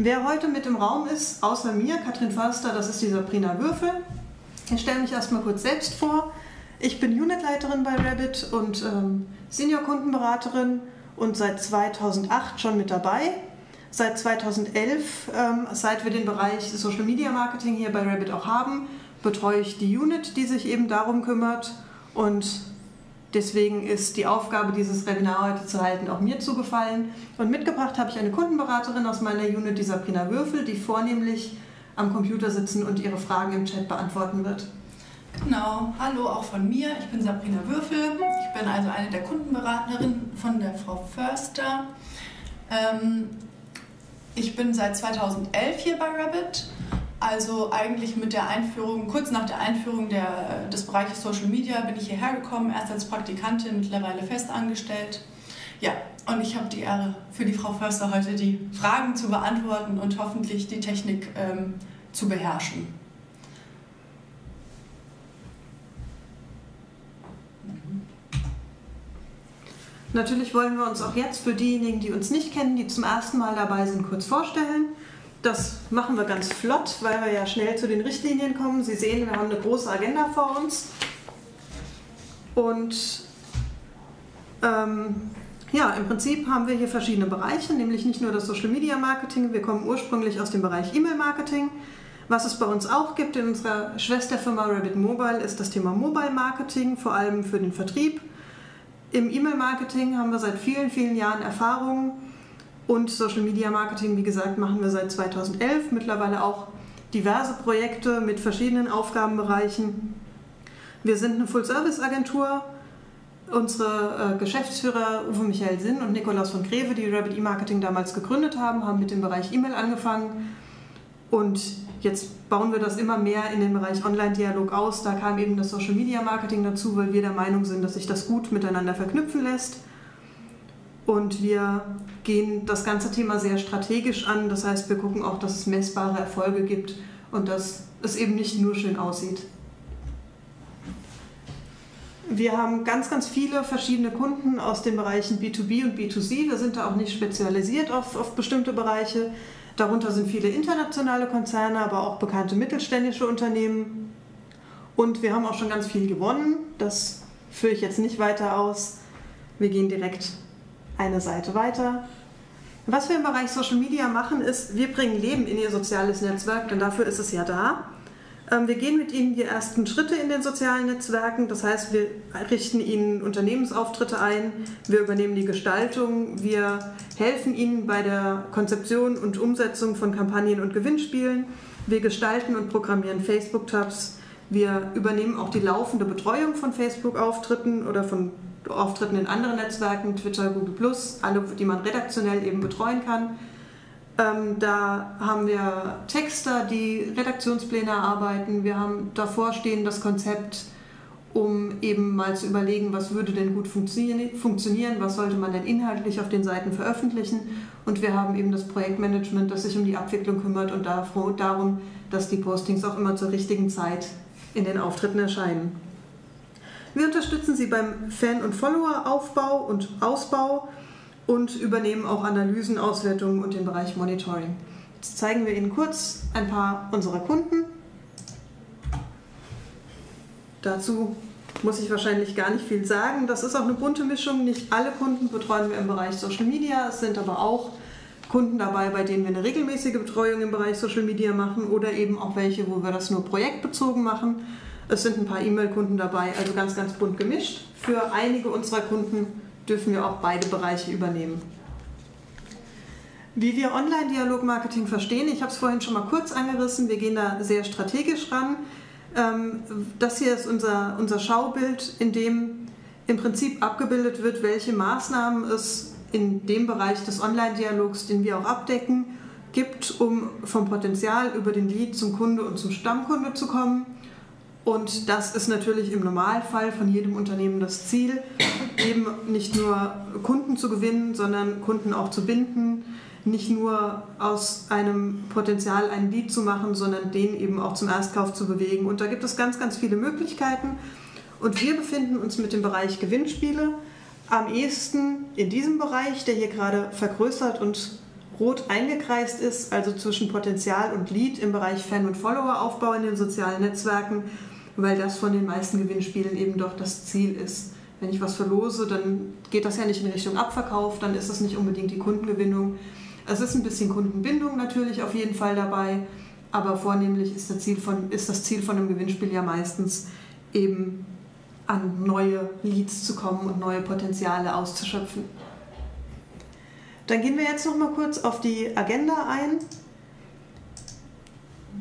Wer heute mit im Raum ist, außer mir, Katrin Förster, das ist die Sabrina Würfel. Ich stelle mich erstmal kurz selbst vor. Ich bin Unitleiterin bei Rabbit und ähm, Senior-Kundenberaterin und seit 2008 schon mit dabei. Seit 2011, ähm, seit wir den Bereich Social Media Marketing hier bei Rabbit auch haben, betreue ich die Unit, die sich eben darum kümmert. Und deswegen ist die Aufgabe, dieses Webinar heute zu halten, auch mir zugefallen. Und mitgebracht habe ich eine Kundenberaterin aus meiner Unit, die Sabrina Würfel, die vornehmlich am Computer sitzen und ihre Fragen im Chat beantworten wird. Genau, hallo auch von mir. Ich bin Sabrina Würfel. Ich bin also eine der Kundenberaterinnen von der Frau Förster. Ähm, ich bin seit 2011 hier bei Rabbit. Also eigentlich mit der Einführung, kurz nach der Einführung der, des Bereiches Social Media bin ich hierher gekommen, erst als Praktikantin, mittlerweile festangestellt. Ja, und ich habe die Ehre, für die Frau Förster heute die Fragen zu beantworten und hoffentlich die Technik ähm, zu beherrschen. Natürlich wollen wir uns auch jetzt für diejenigen, die uns nicht kennen, die zum ersten Mal dabei sind, kurz vorstellen. Das machen wir ganz flott, weil wir ja schnell zu den Richtlinien kommen. Sie sehen, wir haben eine große Agenda vor uns. Und ähm, ja, im Prinzip haben wir hier verschiedene Bereiche, nämlich nicht nur das Social Media Marketing. Wir kommen ursprünglich aus dem Bereich E-Mail Marketing. Was es bei uns auch gibt in unserer Schwesterfirma Rabbit Mobile ist das Thema Mobile Marketing, vor allem für den Vertrieb. Im E-Mail-Marketing haben wir seit vielen, vielen Jahren Erfahrung und Social Media Marketing, wie gesagt, machen wir seit 2011. Mittlerweile auch diverse Projekte mit verschiedenen Aufgabenbereichen. Wir sind eine Full-Service-Agentur. Unsere äh, Geschäftsführer Uwe Michael Sinn und Nikolaus von Greve, die Rabbit E-Marketing damals gegründet haben, haben mit dem Bereich E-Mail angefangen. Und Jetzt bauen wir das immer mehr in den Bereich Online-Dialog aus. Da kam eben das Social Media Marketing dazu, weil wir der Meinung sind, dass sich das gut miteinander verknüpfen lässt. Und wir gehen das ganze Thema sehr strategisch an. Das heißt, wir gucken auch, dass es messbare Erfolge gibt und dass es eben nicht nur schön aussieht. Wir haben ganz, ganz viele verschiedene Kunden aus den Bereichen B2B und B2C. Wir sind da auch nicht spezialisiert auf, auf bestimmte Bereiche. Darunter sind viele internationale Konzerne, aber auch bekannte mittelständische Unternehmen. Und wir haben auch schon ganz viel gewonnen. Das führe ich jetzt nicht weiter aus. Wir gehen direkt eine Seite weiter. Was wir im Bereich Social Media machen, ist, wir bringen Leben in Ihr soziales Netzwerk, denn dafür ist es ja da. Ähm, wir gehen mit Ihnen die ersten Schritte in den sozialen Netzwerken. Das heißt, wir richten Ihnen Unternehmensauftritte ein, wir übernehmen die Gestaltung, wir helfen Ihnen bei der Konzeption und Umsetzung von Kampagnen und Gewinnspielen. Wir gestalten und programmieren Facebook-Tabs. Wir übernehmen auch die laufende Betreuung von Facebook-Auftritten oder von Auftritten in anderen Netzwerken, Twitter, Google, alle, die man redaktionell eben betreuen kann. Ähm, da haben wir Texter, die Redaktionspläne erarbeiten. Wir haben davor stehen das Konzept, um eben mal zu überlegen, was würde denn gut funktionieren, was sollte man denn inhaltlich auf den Seiten veröffentlichen. Und wir haben eben das Projektmanagement, das sich um die Abwicklung kümmert und darum, dass die Postings auch immer zur richtigen Zeit in den Auftritten erscheinen. Wir unterstützen Sie beim Fan- und Follower-Aufbau und Ausbau und übernehmen auch Analysen, Auswertungen und den Bereich Monitoring. Jetzt zeigen wir Ihnen kurz ein paar unserer Kunden. Dazu muss ich wahrscheinlich gar nicht viel sagen. Das ist auch eine bunte Mischung. Nicht alle Kunden betreuen wir im Bereich Social Media. Es sind aber auch Kunden dabei, bei denen wir eine regelmäßige Betreuung im Bereich Social Media machen oder eben auch welche, wo wir das nur projektbezogen machen. Es sind ein paar E-Mail-Kunden dabei, also ganz, ganz bunt gemischt. Für einige unserer Kunden dürfen wir auch beide Bereiche übernehmen. Wie wir Online-Dialog-Marketing verstehen, ich habe es vorhin schon mal kurz angerissen, wir gehen da sehr strategisch ran. Ähm, das hier ist unser, unser Schaubild, in dem im Prinzip abgebildet wird, welche Maßnahmen es in dem Bereich des Online-Dialogs, den wir auch abdecken, gibt, um vom Potenzial über den Lead zum Kunde und zum Stammkunde zu kommen und das ist natürlich im Normalfall von jedem Unternehmen das Ziel, eben nicht nur Kunden zu gewinnen, sondern Kunden auch zu binden, nicht nur aus einem Potenzial ein Lied zu machen, sondern den eben auch zum Erstkauf zu bewegen. Und da gibt es ganz, ganz viele Möglichkeiten. Und wir befinden uns mit dem Bereich Gewinnspiele am ehesten in diesem Bereich, der hier gerade vergrößert und rot eingekreist ist, also zwischen Potenzial und Lead im Bereich Fan- und Followeraufbau in den sozialen Netzwerken, weil das von den meisten Gewinnspielen eben doch das Ziel ist. Wenn ich was verlose, dann geht das ja nicht in Richtung Abverkauf, dann ist das nicht unbedingt die Kundengewinnung. Es ist ein bisschen Kundenbindung natürlich auf jeden Fall dabei, aber vornehmlich ist das Ziel von, ist das Ziel von einem Gewinnspiel ja meistens eben an neue Leads zu kommen und neue Potenziale auszuschöpfen. Dann gehen wir jetzt noch mal kurz auf die Agenda ein.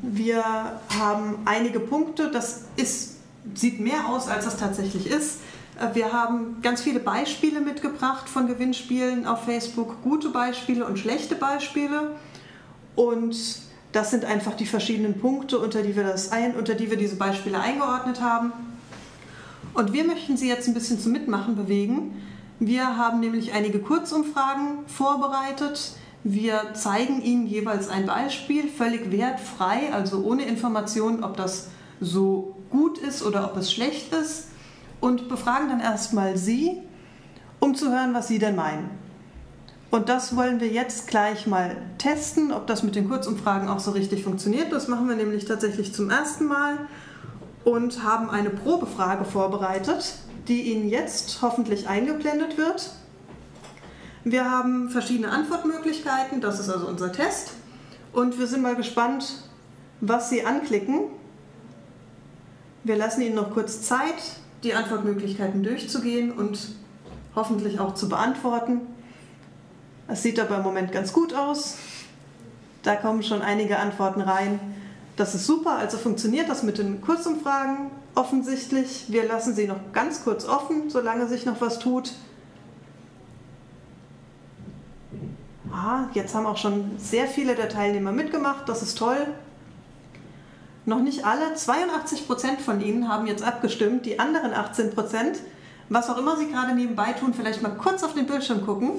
Wir haben einige Punkte, das ist, sieht mehr aus, als es tatsächlich ist. Wir haben ganz viele Beispiele mitgebracht von Gewinnspielen auf Facebook, gute Beispiele und schlechte Beispiele. Und das sind einfach die verschiedenen Punkte, unter die wir, das ein, unter die wir diese Beispiele eingeordnet haben. Und wir möchten Sie jetzt ein bisschen zum Mitmachen bewegen. Wir haben nämlich einige Kurzumfragen vorbereitet. Wir zeigen Ihnen jeweils ein Beispiel, völlig wertfrei, also ohne Information, ob das so gut ist oder ob es schlecht ist. Und befragen dann erstmal Sie, um zu hören, was Sie denn meinen. Und das wollen wir jetzt gleich mal testen, ob das mit den Kurzumfragen auch so richtig funktioniert. Das machen wir nämlich tatsächlich zum ersten Mal und haben eine Probefrage vorbereitet, die Ihnen jetzt hoffentlich eingeblendet wird. Wir haben verschiedene Antwortmöglichkeiten, das ist also unser Test. Und wir sind mal gespannt, was Sie anklicken. Wir lassen Ihnen noch kurz Zeit, die Antwortmöglichkeiten durchzugehen und hoffentlich auch zu beantworten. Es sieht aber im Moment ganz gut aus. Da kommen schon einige Antworten rein. Das ist super, also funktioniert das mit den Kurzumfragen offensichtlich. Wir lassen sie noch ganz kurz offen, solange sich noch was tut. Ah, jetzt haben auch schon sehr viele der Teilnehmer mitgemacht, das ist toll. Noch nicht alle, 82 Prozent von ihnen haben jetzt abgestimmt, die anderen 18 Prozent, was auch immer sie gerade nebenbei tun, vielleicht mal kurz auf den Bildschirm gucken.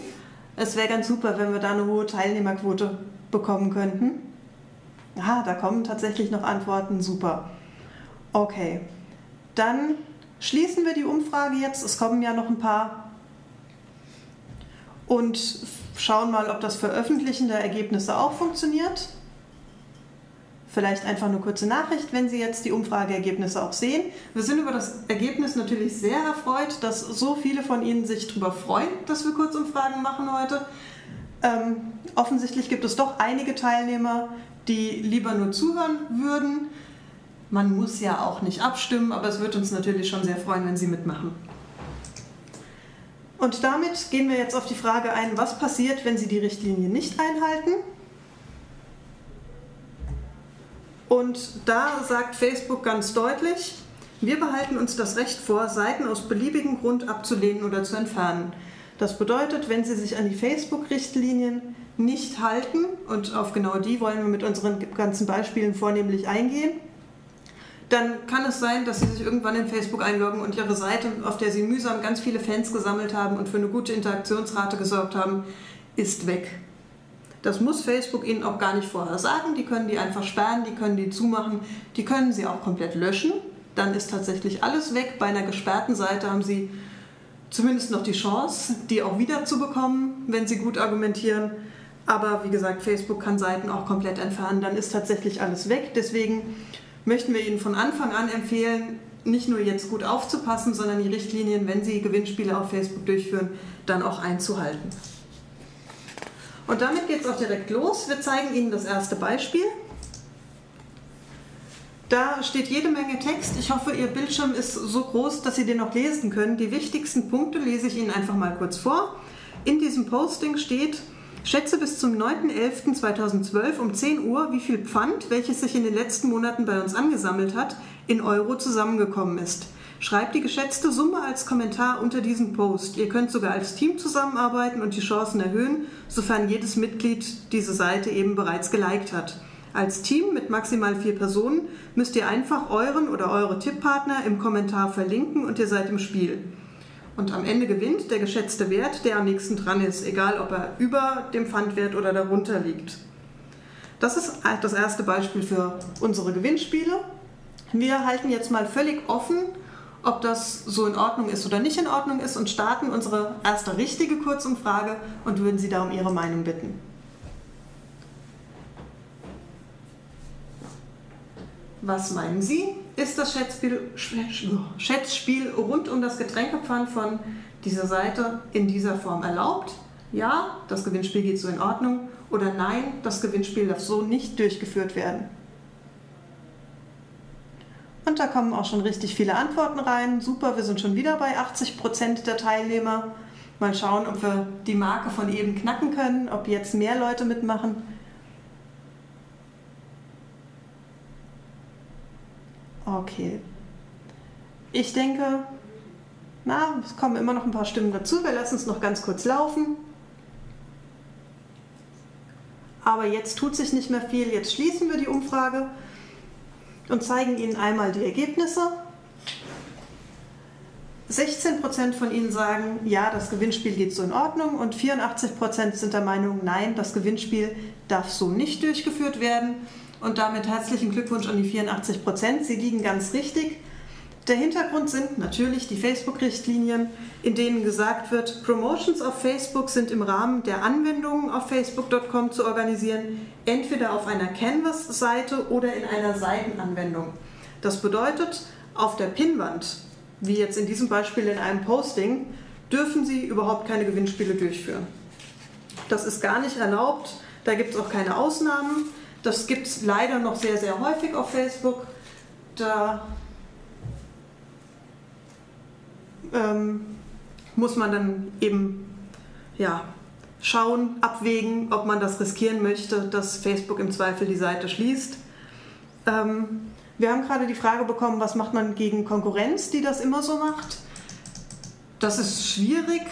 Es wäre ganz super, wenn wir da eine hohe Teilnehmerquote bekommen könnten. Ah, da kommen tatsächlich noch Antworten. Super. Okay. Dann schließen wir die Umfrage jetzt. Es kommen ja noch ein paar. Und schauen mal, ob das Veröffentlichen der Ergebnisse auch funktioniert. Vielleicht einfach eine kurze Nachricht, wenn Sie jetzt die Umfrageergebnisse auch sehen. Wir sind über das Ergebnis natürlich sehr erfreut, dass so viele von Ihnen sich darüber freuen, dass wir Kurzumfragen machen heute. Ähm, offensichtlich gibt es doch einige Teilnehmer, die lieber nur zuhören würden. Man muss ja auch nicht abstimmen, aber es wird uns natürlich schon sehr freuen, wenn Sie mitmachen. Und damit gehen wir jetzt auf die Frage ein, was passiert, wenn Sie die Richtlinie nicht einhalten. Und da sagt Facebook ganz deutlich, wir behalten uns das Recht vor, Seiten aus beliebigem Grund abzulehnen oder zu entfernen. Das bedeutet, wenn Sie sich an die Facebook-Richtlinien nicht halten, und auf genau die wollen wir mit unseren ganzen Beispielen vornehmlich eingehen, dann kann es sein, dass Sie sich irgendwann in Facebook einloggen und Ihre Seite, auf der Sie mühsam ganz viele Fans gesammelt haben und für eine gute Interaktionsrate gesorgt haben, ist weg. Das muss Facebook Ihnen auch gar nicht vorher sagen. Die können die einfach sperren, die können die zumachen, die können Sie auch komplett löschen. Dann ist tatsächlich alles weg. Bei einer gesperrten Seite haben Sie zumindest noch die Chance, die auch wieder zu bekommen, wenn Sie gut argumentieren. Aber wie gesagt, Facebook kann Seiten auch komplett entfernen, dann ist tatsächlich alles weg. Deswegen möchten wir Ihnen von Anfang an empfehlen, nicht nur jetzt gut aufzupassen, sondern die Richtlinien, wenn Sie Gewinnspiele auf Facebook durchführen, dann auch einzuhalten. Und damit geht es auch direkt los. Wir zeigen Ihnen das erste Beispiel. Da steht jede Menge Text. Ich hoffe, Ihr Bildschirm ist so groß, dass Sie den noch lesen können. Die wichtigsten Punkte lese ich Ihnen einfach mal kurz vor. In diesem Posting steht, Schätze bis zum 9.11.2012 um 10 Uhr, wie viel Pfand, welches sich in den letzten Monaten bei uns angesammelt hat, in Euro zusammengekommen ist. Schreibt die geschätzte Summe als Kommentar unter diesem Post. Ihr könnt sogar als Team zusammenarbeiten und die Chancen erhöhen, sofern jedes Mitglied diese Seite eben bereits geliked hat. Als Team mit maximal vier Personen müsst ihr einfach euren oder eure Tipppartner im Kommentar verlinken und ihr seid im Spiel. Und am Ende gewinnt der geschätzte Wert, der am nächsten dran ist, egal ob er über dem Pfandwert oder darunter liegt. Das ist das erste Beispiel für unsere Gewinnspiele. Wir halten jetzt mal völlig offen, ob das so in Ordnung ist oder nicht in Ordnung ist und starten unsere erste richtige Kurzumfrage und würden Sie da um Ihre Meinung bitten. Was meinen Sie? Ist das Schätzspiel, Schätzspiel rund um das Getränkepfand von dieser Seite in dieser Form erlaubt? Ja, das Gewinnspiel geht so in Ordnung. Oder nein, das Gewinnspiel darf so nicht durchgeführt werden. Und da kommen auch schon richtig viele Antworten rein. Super, wir sind schon wieder bei 80% der Teilnehmer. Mal schauen, ob wir die Marke von eben knacken können, ob jetzt mehr Leute mitmachen. Okay. Ich denke, na, es kommen immer noch ein paar Stimmen dazu. Wir lassen es noch ganz kurz laufen. Aber jetzt tut sich nicht mehr viel. Jetzt schließen wir die Umfrage und zeigen Ihnen einmal die Ergebnisse. 16% von Ihnen sagen, ja, das Gewinnspiel geht so in Ordnung und 84% sind der Meinung, nein, das Gewinnspiel darf so nicht durchgeführt werden. Und damit herzlichen Glückwunsch an die 84%. Sie liegen ganz richtig. Der Hintergrund sind natürlich die Facebook-Richtlinien, in denen gesagt wird, Promotions auf Facebook sind im Rahmen der Anwendungen auf facebook.com zu organisieren, entweder auf einer Canvas-Seite oder in einer Seitenanwendung. Das bedeutet, auf der Pinnwand, wie jetzt in diesem Beispiel in einem Posting, dürfen Sie überhaupt keine Gewinnspiele durchführen. Das ist gar nicht erlaubt, da gibt es auch keine Ausnahmen. Das gibt es leider noch sehr, sehr häufig auf Facebook. Da ähm, muss man dann eben ja, schauen, abwägen, ob man das riskieren möchte, dass Facebook im Zweifel die Seite schließt. Ähm, wir haben gerade die Frage bekommen, was macht man gegen Konkurrenz, die das immer so macht. Das ist schwierig.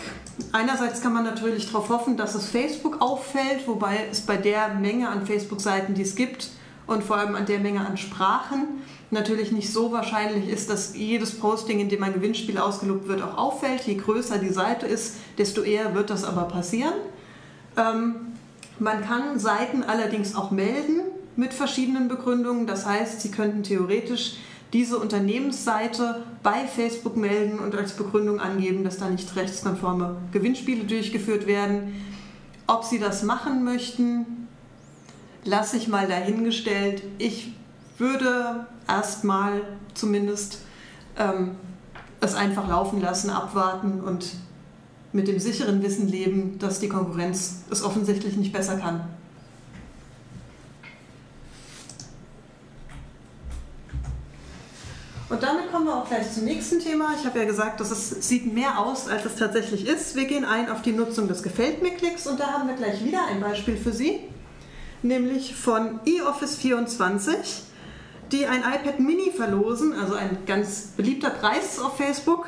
Einerseits kann man natürlich darauf hoffen, dass es Facebook auffällt, wobei es bei der Menge an Facebook-Seiten, die es gibt, und vor allem an der Menge an Sprachen natürlich nicht so wahrscheinlich ist, dass jedes Posting, in dem ein Gewinnspiel ausgelobt wird, auch auffällt. Je größer die Seite ist, desto eher wird das aber passieren. Ähm, man kann Seiten allerdings auch melden mit verschiedenen Begründungen. Das heißt, Sie könnten theoretisch diese Unternehmensseite bei Facebook melden und als Begründung angeben, dass da nicht rechtskonforme Gewinnspiele durchgeführt werden. Ob Sie das machen möchten, lasse ich mal dahingestellt. Ich würde erstmal zumindest ähm, es einfach laufen lassen, abwarten und mit dem sicheren Wissen leben, dass die Konkurrenz es offensichtlich nicht besser kann. Und damit kommen wir auch gleich zum nächsten Thema. Ich habe ja gesagt, dass es sieht mehr aus, als es tatsächlich ist. Wir gehen ein auf die Nutzung des Gefällt mir-Klicks und da haben wir gleich wieder ein Beispiel für Sie, nämlich von eOffice 24 die ein iPad Mini verlosen, also ein ganz beliebter Preis auf Facebook.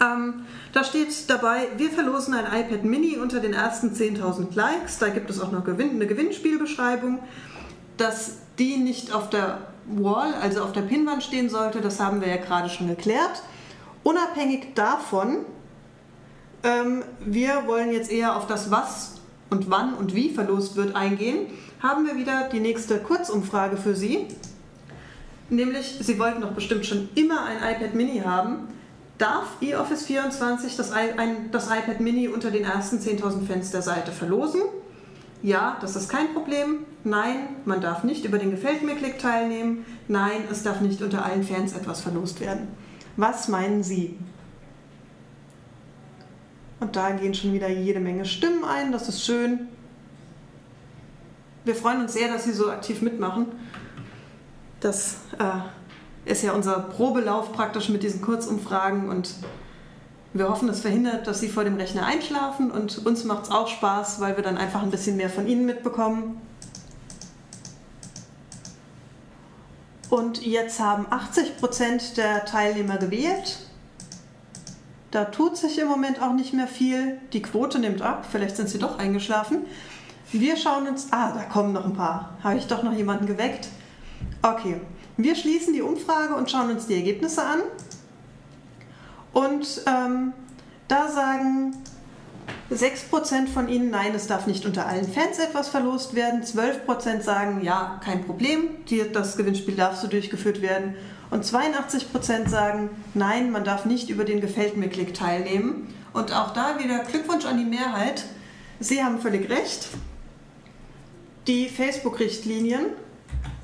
Ähm, da steht dabei, wir verlosen ein iPad Mini unter den ersten 10.000 Likes. Da gibt es auch noch eine Gewinnspielbeschreibung. Dass die nicht auf der Wall, also auf der Pinnwand stehen sollte, das haben wir ja gerade schon geklärt. Unabhängig davon, ähm, wir wollen jetzt eher auf das Was und wann und wie verlost wird eingehen, haben wir wieder die nächste Kurzumfrage für Sie. Nämlich, Sie wollten doch bestimmt schon immer ein iPad Mini haben. Darf eOffice 24 das, ein, das iPad Mini unter den ersten 10.000 Fans der Seite verlosen? Ja, das ist kein Problem. Nein, man darf nicht über den Gefällt mir-Klick teilnehmen. Nein, es darf nicht unter allen Fans etwas verlost werden. Was meinen Sie? Und da gehen schon wieder jede Menge Stimmen ein, das ist schön. Wir freuen uns sehr, dass Sie so aktiv mitmachen. Das äh, ist ja unser Probelauf praktisch mit diesen Kurzumfragen und wir hoffen, es verhindert, dass Sie vor dem Rechner einschlafen und uns macht es auch Spaß, weil wir dann einfach ein bisschen mehr von Ihnen mitbekommen. Und jetzt haben 80% der Teilnehmer gewählt. Da tut sich im Moment auch nicht mehr viel. Die Quote nimmt ab. Vielleicht sind Sie doch eingeschlafen. Wir schauen uns. Ah, da kommen noch ein paar. Habe ich doch noch jemanden geweckt? Okay, wir schließen die Umfrage und schauen uns die Ergebnisse an. Und ähm, da sagen 6% von Ihnen, nein, es darf nicht unter allen Fans etwas verlost werden. 12% sagen, ja, kein Problem, das Gewinnspiel darf so durchgeführt werden. Und 82% sagen, nein, man darf nicht über den Gefällt mir-Klick teilnehmen. Und auch da wieder Glückwunsch an die Mehrheit. Sie haben völlig recht. Die Facebook-Richtlinien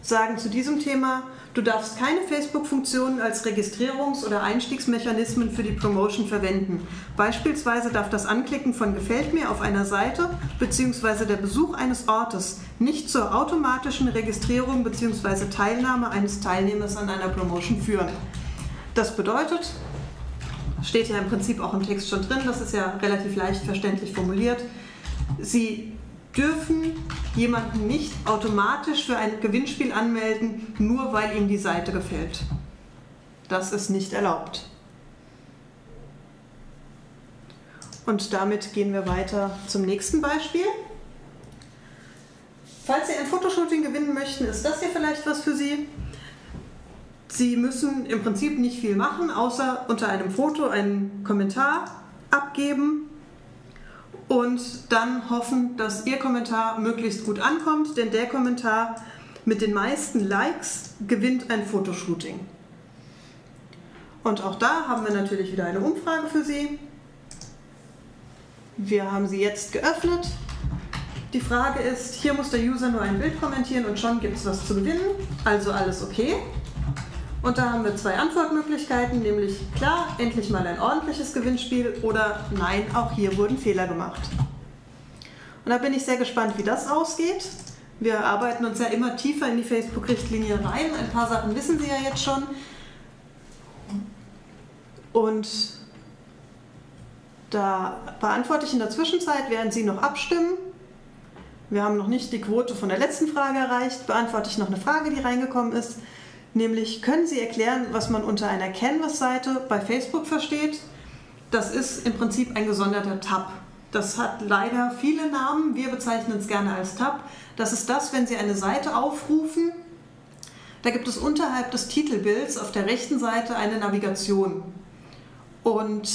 sagen zu diesem Thema, du darfst keine Facebook-Funktionen als Registrierungs- oder Einstiegsmechanismen für die Promotion verwenden. Beispielsweise darf das Anklicken von Gefällt mir auf einer Seite bzw. der Besuch eines Ortes nicht zur automatischen Registrierung bzw. Teilnahme eines Teilnehmers an einer Promotion führen. Das bedeutet, steht ja im Prinzip auch im Text schon drin, das ist ja relativ leicht verständlich formuliert, Sie dürfen jemanden nicht automatisch für ein Gewinnspiel anmelden, nur weil ihm die Seite gefällt. Das ist nicht erlaubt. Und damit gehen wir weiter zum nächsten Beispiel. Falls Sie ein Fotoshooting gewinnen möchten, ist das hier vielleicht was für Sie. Sie müssen im Prinzip nicht viel machen, außer unter einem Foto einen Kommentar abgeben und dann hoffen, dass Ihr Kommentar möglichst gut ankommt, denn der Kommentar mit den meisten Likes gewinnt ein Fotoshooting. Und auch da haben wir natürlich wieder eine Umfrage für Sie. Wir haben sie jetzt geöffnet. Die Frage ist, hier muss der User nur ein Bild kommentieren und schon gibt es was zu gewinnen. Also alles okay. Und da haben wir zwei Antwortmöglichkeiten, nämlich klar, endlich mal ein ordentliches Gewinnspiel oder nein, auch hier wurden Fehler gemacht. Und da bin ich sehr gespannt, wie das ausgeht. Wir arbeiten uns ja immer tiefer in die Facebook-Richtlinie rein. Ein paar Sachen wissen Sie ja jetzt schon. Und da beantworte ich in der Zwischenzeit, während Sie noch abstimmen. Wir haben noch nicht die Quote von der letzten Frage erreicht. Beantworte ich noch eine Frage, die reingekommen ist. Nämlich, können Sie erklären, was man unter einer Canvas-Seite bei Facebook versteht? Das ist im Prinzip ein gesonderter Tab. Das hat leider viele Namen. Wir bezeichnen es gerne als Tab. Das ist das, wenn Sie eine Seite aufrufen. Da gibt es unterhalb des Titelbilds auf der rechten Seite eine Navigation. Und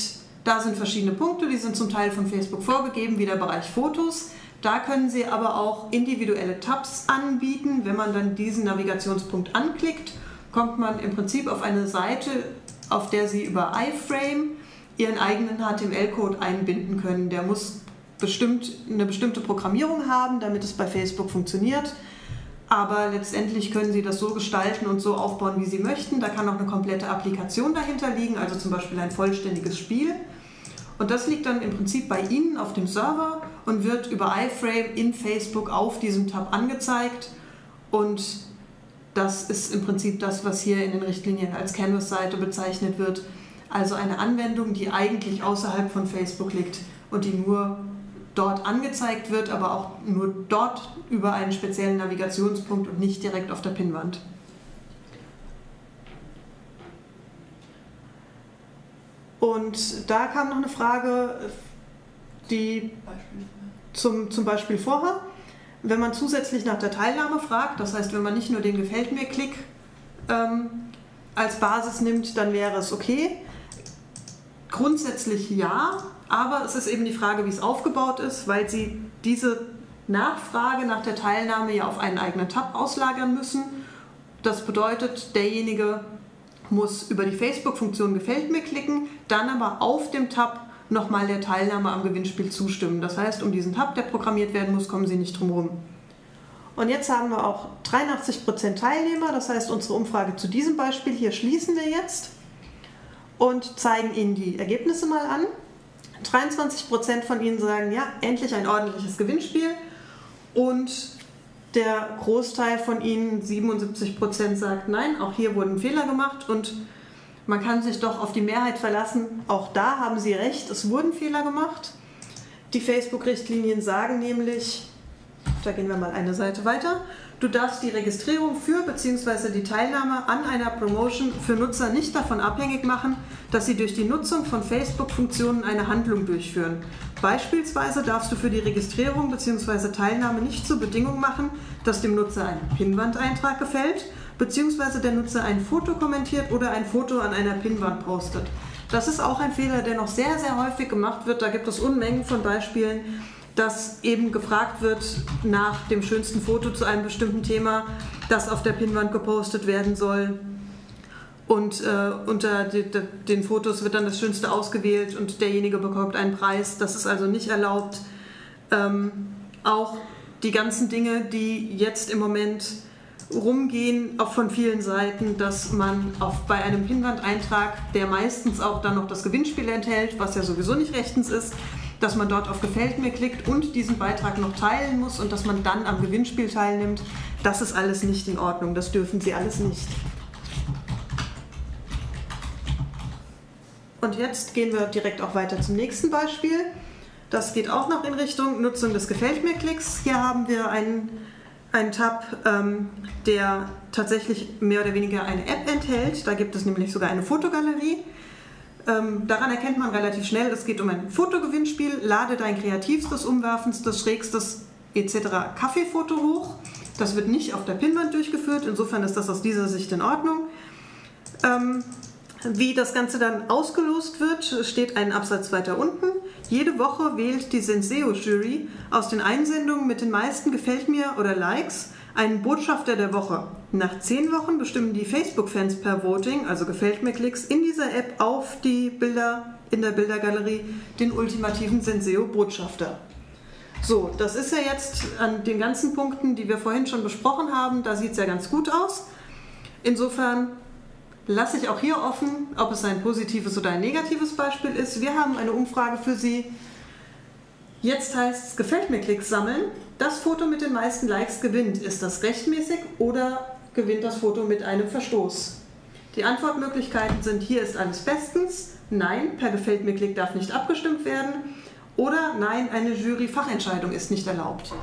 da sind verschiedene Punkte, die sind zum Teil von Facebook vorgegeben, wie der Bereich Fotos. Da können Sie aber auch individuelle Tabs anbieten, wenn man dann diesen Navigationspunkt anklickt kommt man im Prinzip auf eine Seite, auf der Sie über iFrame Ihren eigenen HTML-Code einbinden können. Der muss bestimmt eine bestimmte Programmierung haben, damit es bei Facebook funktioniert. Aber letztendlich können Sie das so gestalten und so aufbauen, wie Sie möchten. Da kann auch eine komplette Applikation dahinter liegen, also zum Beispiel ein vollständiges Spiel. Und das liegt dann im Prinzip bei Ihnen auf dem Server und wird über iFrame in Facebook auf diesem Tab angezeigt. Und das ist im Prinzip das, was hier in den Richtlinien als Canvas-Seite bezeichnet wird. Also eine Anwendung, die eigentlich außerhalb von Facebook liegt und die nur dort angezeigt wird, aber auch nur dort über einen speziellen Navigationspunkt und nicht direkt auf der Pinnwand. Und da kam noch eine Frage, die zum, zum Beispiel vorher. Wenn man zusätzlich nach der Teilnahme fragt, das heißt, wenn man nicht nur den Gefällt mir-Klick ähm, als Basis nimmt, dann wäre es okay. Grundsätzlich ja, aber es ist eben die Frage, wie es aufgebaut ist, weil Sie diese Nachfrage nach der Teilnahme ja auf einen eigenen Tab auslagern müssen. Das bedeutet, derjenige muss über die Facebook-Funktion Gefällt mir klicken, dann aber auf dem Tab nochmal der Teilnahme am Gewinnspiel zustimmen. Das heißt, um diesen Tab, der programmiert werden muss, kommen Sie nicht drum herum. Und jetzt haben wir auch 83% Teilnehmer, das heißt, unsere Umfrage zu diesem Beispiel hier schließen wir jetzt und zeigen Ihnen die Ergebnisse mal an. 23% von Ihnen sagen, ja, endlich ein ordentliches Gewinnspiel und der Großteil von Ihnen, 77%, sagt, nein, auch hier wurden Fehler gemacht und man kann sich doch auf die Mehrheit verlassen. Auch da haben Sie recht, es wurden Fehler gemacht. Die Facebook-Richtlinien sagen nämlich, da gehen wir mal eine Seite weiter, du darfst die Registrierung für bzw. die Teilnahme an einer Promotion für Nutzer nicht davon abhängig machen, dass sie durch die Nutzung von Facebook-Funktionen eine Handlung durchführen. Beispielsweise darfst du für die Registrierung bzw. Teilnahme nicht zur Bedingung machen, dass dem Nutzer ein Pinwandeintrag gefällt beziehungsweise der Nutzer ein Foto kommentiert oder ein Foto an einer Pinnwand postet. Das ist auch ein Fehler, der noch sehr, sehr häufig gemacht wird. Da gibt es Unmengen von Beispielen, dass eben gefragt wird nach dem schönsten Foto zu einem bestimmten Thema, das auf der Pinnwand gepostet werden soll. Und äh, unter die, de, den Fotos wird dann das Schönste ausgewählt und derjenige bekommt einen Preis. Das ist also nicht erlaubt. Ähm, auch die ganzen Dinge, die jetzt im Moment rumgehen, auch von vielen Seiten, dass man auf, bei einem Pinwandeintrag, der meistens auch dann noch das Gewinnspiel enthält, was ja sowieso nicht rechtens ist, dass man dort auf Gefällt mir klickt und diesen Beitrag noch teilen muss und dass man dann am Gewinnspiel teilnimmt. Das ist alles nicht in Ordnung, das dürfen Sie alles nicht. Und jetzt gehen wir direkt auch weiter zum nächsten Beispiel. Das geht auch noch in Richtung Nutzung des Gefällt mir Klicks. Hier haben wir einen, einen Tab, ähm, der tatsächlich mehr oder weniger eine App enthält. Da gibt es nämlich sogar eine Fotogalerie. Ähm, daran erkennt man relativ schnell, es geht um ein Fotogewinnspiel. Lade dein kreativstes, umwerfendstes, schrägstes etc. Kaffeefoto hoch. Das wird nicht auf der Pinnwand durchgeführt, insofern ist das aus dieser Sicht in Ordnung. Ähm, wie das Ganze dann ausgelost wird, steht ein Absatz weiter unten. Jede Woche wählt die Senseo-Jury aus den Einsendungen mit den meisten Gefällt mir oder Likes einen Botschafter der Woche. Nach zehn Wochen bestimmen die Facebook-Fans per Voting, also Gefällt mir Klicks, in dieser App auf die Bilder in der Bildergalerie den ultimativen Senseo-Botschafter. So, das ist ja jetzt an den ganzen Punkten, die wir vorhin schon besprochen haben, da sieht es ja ganz gut aus. Insofern lasse ich auch hier offen, ob es ein positives oder ein negatives Beispiel ist. Wir haben eine Umfrage für Sie. Jetzt heißt es Gefällt mir Klicks sammeln. Das Foto mit den meisten Likes gewinnt. Ist das rechtmäßig oder gewinnt das Foto mit einem Verstoß? Die Antwortmöglichkeiten sind hier ist alles bestens, nein, per Gefällt mir Klick darf nicht abgestimmt werden oder nein, eine Jury-Fachentscheidung ist nicht erlaubt.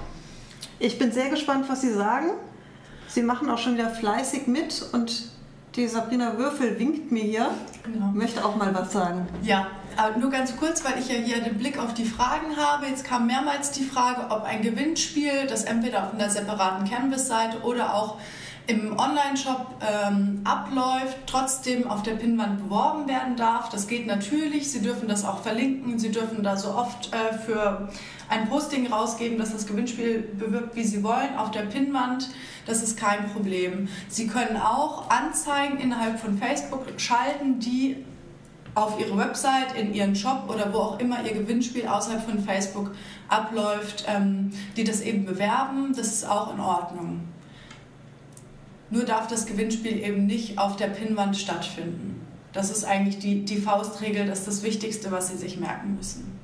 Ich bin sehr gespannt, was Sie sagen. Sie machen auch schon wieder fleißig mit und die Sabrina Würfel winkt mir hier. Genau. Möchte auch mal was sagen. Ja, aber nur ganz kurz, weil ich ja hier den Blick auf die Fragen habe. Jetzt kam mehrmals die Frage, ob ein Gewinnspiel, das entweder auf einer separaten Canvas-Seite oder auch im Online-Shop ähm, abläuft, trotzdem auf der Pinnwand beworben werden darf. Das geht natürlich. Sie dürfen das auch verlinken. Sie dürfen da so oft äh, für ein Posting rausgeben, dass das Gewinnspiel bewirbt, wie Sie wollen, auf der Pinnwand. Das ist kein Problem. Sie können auch Anzeigen innerhalb von Facebook schalten, die auf Ihre Website, in Ihren Shop oder wo auch immer Ihr Gewinnspiel außerhalb von Facebook abläuft, ähm, die das eben bewerben. Das ist auch in Ordnung. Nur darf das Gewinnspiel eben nicht auf der Pinnwand stattfinden. Das ist eigentlich die, die Faustregel, das ist das Wichtigste, was Sie sich merken müssen.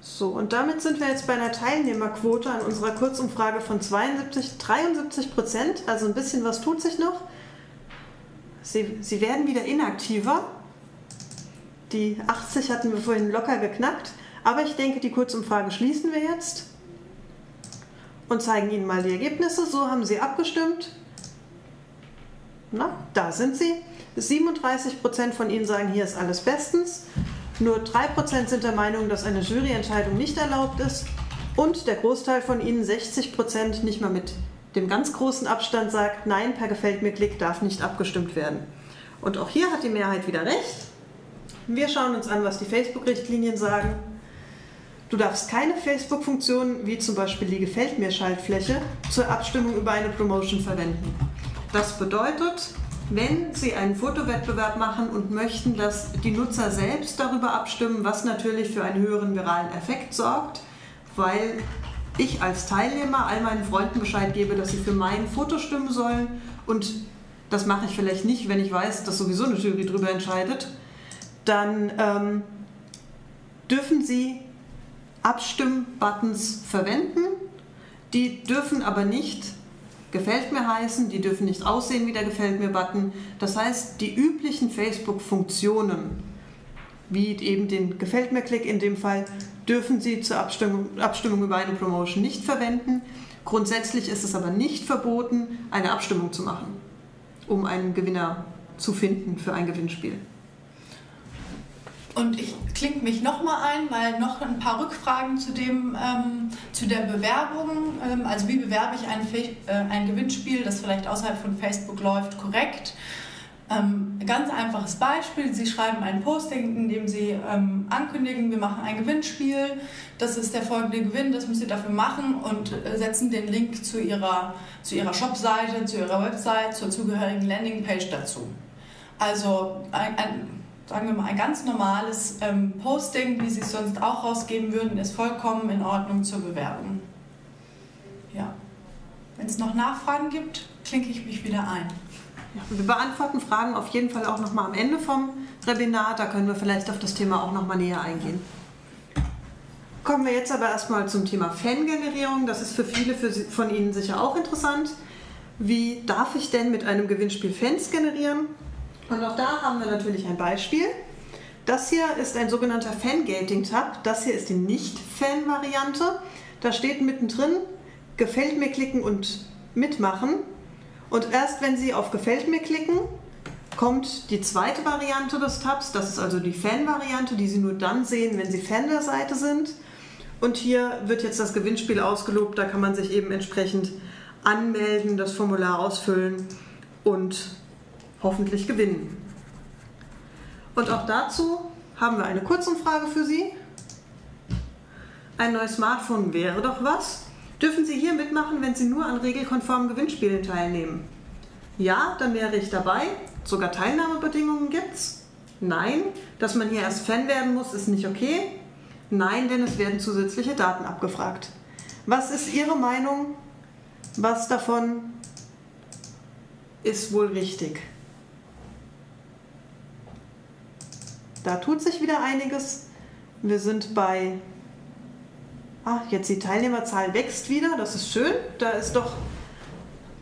So, und damit sind wir jetzt bei einer Teilnehmerquote an unserer Kurzumfrage von 72, 73 Prozent. Also ein bisschen was tut sich noch. Sie, sie werden wieder inaktiver. Die 80 hatten wir vorhin locker geknackt. Aber ich denke, die Kurzumfrage schließen wir jetzt und zeigen Ihnen mal die Ergebnisse. So haben Sie abgestimmt. Na, da sind sie. 37 Prozent von Ihnen sagen, hier ist alles bestens. Nur 3% sind der Meinung, dass eine Juryentscheidung nicht erlaubt ist. Und der Großteil von Ihnen, 60%, nicht mal mit dem ganz großen Abstand sagt, nein, per Gefällt mir Klick darf nicht abgestimmt werden. Und auch hier hat die Mehrheit wieder recht. Wir schauen uns an, was die Facebook-Richtlinien sagen. Du darfst keine Facebook-Funktion, wie zum Beispiel die Gefällt mir Schaltfläche, zur Abstimmung über eine Promotion verwenden. Das bedeutet, wenn Sie einen Fotowettbewerb machen und möchten, dass die Nutzer selbst darüber abstimmen, was natürlich für einen höheren viralen Effekt sorgt, weil ich als Teilnehmer all meinen Freunden Bescheid gebe, dass sie für mein Foto stimmen sollen und das mache ich vielleicht nicht, wenn ich weiß, dass sowieso eine Jury darüber entscheidet, dann ähm, dürfen Sie Abstimmbuttons verwenden. Die dürfen aber nicht Gefällt mir heißen, die dürfen nicht aussehen wie der Gefällt mir-Button. Das heißt, die üblichen Facebook-Funktionen, wie eben den Gefällt mir-Klick in dem Fall, dürfen Sie zur Abstimmung, Abstimmung über eine Promotion nicht verwenden. Grundsätzlich ist es aber nicht verboten, eine Abstimmung zu machen, um einen Gewinner zu finden für ein Gewinnspiel. Und ich klinge mich nochmal ein, weil noch ein paar Rückfragen zu, dem, ähm, zu der Bewerbung, ähm, also wie bewerbe ich ein, äh, ein Gewinnspiel, das vielleicht außerhalb von Facebook läuft, korrekt. Ähm, ganz einfaches Beispiel, Sie schreiben ein Posting, in dem Sie ähm, ankündigen, wir machen ein Gewinnspiel, das ist der folgende Gewinn, das müssen Sie dafür machen und äh, setzen den Link zu Ihrer, zu Ihrer Shopseite, zu Ihrer Website, zur zugehörigen Landingpage dazu. Also ein, ein sagen wir mal, ein ganz normales ähm, Posting, wie Sie es sonst auch rausgeben würden, ist vollkommen in Ordnung zur Bewerbung. Ja. Wenn es noch Nachfragen gibt, klinke ich mich wieder ein. Ja, wir beantworten Fragen auf jeden Fall auch nochmal am Ende vom Webinar. Da können wir vielleicht auf das Thema auch nochmal näher eingehen. Kommen wir jetzt aber erstmal zum Thema Fangenerierung. Das ist für viele von Ihnen sicher auch interessant. Wie darf ich denn mit einem Gewinnspiel Fans generieren? Und auch da haben wir natürlich ein Beispiel. Das hier ist ein sogenannter Fangating-Tab. Das hier ist die Nicht-Fan-Variante. Da steht mittendrin, gefällt mir klicken und mitmachen. Und erst wenn Sie auf Gefällt mir klicken, kommt die zweite Variante des Tabs. Das ist also die Fan-Variante, die Sie nur dann sehen, wenn Sie Fan der Seite sind. Und hier wird jetzt das Gewinnspiel ausgelobt. Da kann man sich eben entsprechend anmelden, das Formular ausfüllen und hoffentlich gewinnen. Und auch dazu haben wir eine Kurzumfrage für Sie. Ein neues Smartphone wäre doch was. Dürfen Sie hier mitmachen, wenn Sie nur an regelkonformen Gewinnspielen teilnehmen? Ja, dann wäre ich dabei. Sogar Teilnahmebedingungen gibt's? Nein. Dass man hier erst Fan werden muss, ist nicht okay? Nein, denn es werden zusätzliche Daten abgefragt. Was ist Ihre Meinung? Was davon ist wohl richtig? Da tut sich wieder einiges. Wir sind bei. Ah, jetzt die Teilnehmerzahl wächst wieder. Das ist schön. Da ist doch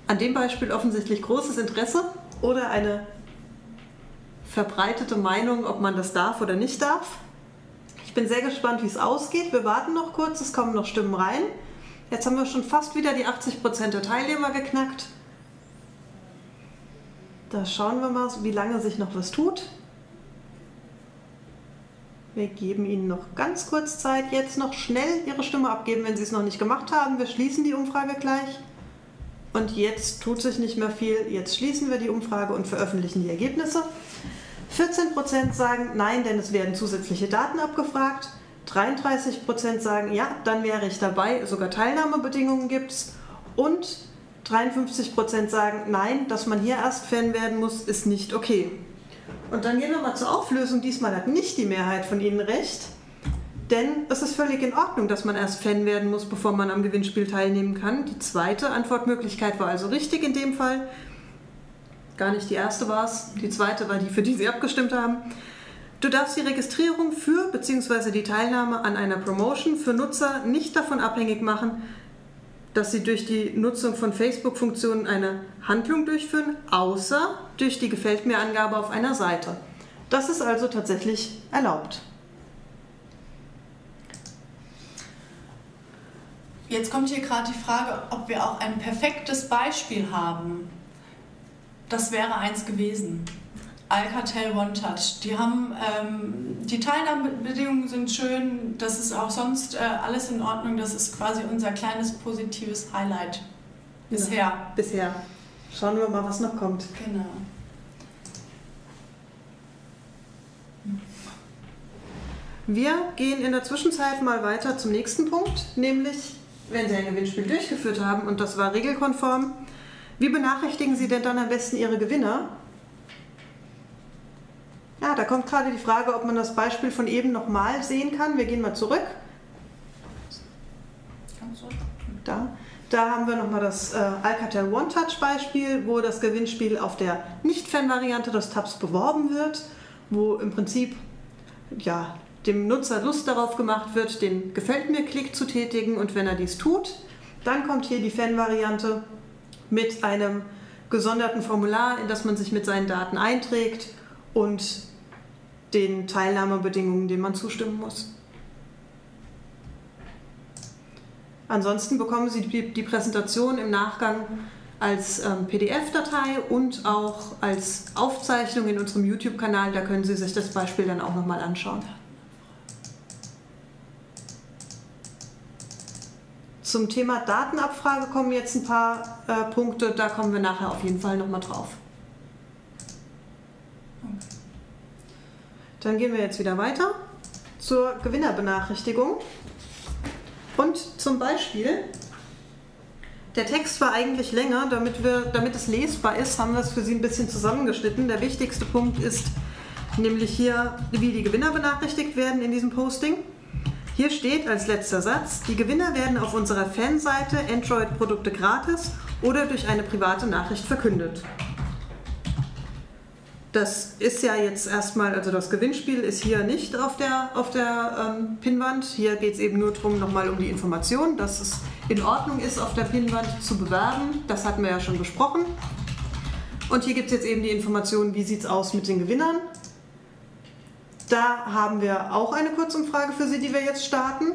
an dem Beispiel offensichtlich großes Interesse oder eine verbreitete Meinung, ob man das darf oder nicht darf. Ich bin sehr gespannt, wie es ausgeht. Wir warten noch kurz, es kommen noch Stimmen rein. Jetzt haben wir schon fast wieder die 80% der Teilnehmer geknackt. Da schauen wir mal, wie lange sich noch was tut. Wir geben Ihnen noch ganz kurz Zeit. Jetzt noch schnell Ihre Stimme abgeben, wenn Sie es noch nicht gemacht haben. Wir schließen die Umfrage gleich. Und jetzt tut sich nicht mehr viel. Jetzt schließen wir die Umfrage und veröffentlichen die Ergebnisse. 14% sagen nein, denn es werden zusätzliche Daten abgefragt. 33% sagen ja, dann wäre ich dabei, sogar Teilnahmebedingungen gibt es. Und 53% sagen nein, dass man hier erst Fan werden muss, ist nicht okay. Und dann gehen wir mal zur Auflösung. Diesmal hat nicht die Mehrheit von Ihnen recht. Denn es ist völlig in Ordnung, dass man erst Fan werden muss, bevor man am Gewinnspiel teilnehmen kann. Die zweite Antwortmöglichkeit war also richtig in dem Fall. Gar nicht die erste war es. Die zweite war die, für die Sie abgestimmt haben. Du darfst die Registrierung für bzw. die Teilnahme an einer Promotion für Nutzer nicht davon abhängig machen, dass sie durch die Nutzung von Facebook-Funktionen eine Handlung durchführen, außer durch die Gefällt mir-Angabe auf einer Seite. Das ist also tatsächlich erlaubt. Jetzt kommt hier gerade die Frage, ob wir auch ein perfektes Beispiel haben. Das wäre eins gewesen. Alcatel One Touch. Die haben ähm, die Teilnahmebedingungen sind schön, das ist auch sonst äh, alles in Ordnung. Das ist quasi unser kleines positives Highlight bisher. Ja, bisher. Schauen wir mal, was noch kommt. Genau. Wir gehen in der Zwischenzeit mal weiter zum nächsten Punkt, nämlich wenn Sie ein Gewinnspiel durchgeführt haben und das war regelkonform, wie benachrichtigen Sie denn dann am besten Ihre Gewinner? Ja, da kommt gerade die Frage, ob man das Beispiel von eben nochmal sehen kann. Wir gehen mal zurück. Da. Da haben wir nochmal das äh, Alcatel One Touch Beispiel, wo das Gewinnspiel auf der Nicht-Fan-Variante des Tabs beworben wird, wo im Prinzip ja, dem Nutzer Lust darauf gemacht wird, den Gefällt mir-Klick zu tätigen und wenn er dies tut, dann kommt hier die Fan-Variante mit einem gesonderten Formular, in das man sich mit seinen Daten einträgt und den Teilnahmebedingungen, denen man zustimmen muss. Ansonsten bekommen Sie die, Präsentation im Nachgang als ähm, PDF-Datei und auch als Aufzeichnung in unserem YouTube-Kanal. Da können Sie sich das Beispiel dann auch nochmal anschauen. Zum Thema Datenabfrage kommen jetzt ein paar äh, Punkte, da kommen wir nachher auf jeden Fall nochmal drauf. Dann gehen wir jetzt wieder weiter zur Gewinnerbenachrichtigung. Und zum Beispiel, der Text war eigentlich länger, damit, wir, damit es lesbar ist, haben wir es für Sie ein bisschen zusammengeschnitten. Der wichtigste Punkt ist nämlich hier, wie die Gewinner benachrichtigt werden in diesem Posting. Hier steht als letzter Satz, die Gewinner werden auf unserer Fanseite Android-Produkte gratis oder durch eine private Nachricht verkündet. Das ist ja jetzt erstmal, also das Gewinnspiel ist hier nicht auf der, auf der ähm, Pinnwand. Hier geht es eben nur darum, nochmal um die Information, dass es in Ordnung ist, auf der Pinnwand zu bewerben. Das hatten wir ja schon besprochen. Und hier gibt es jetzt eben die Information, wie sieht es aus mit den Gewinnern. Da haben wir auch eine Kurzumfrage für Sie, die wir jetzt starten.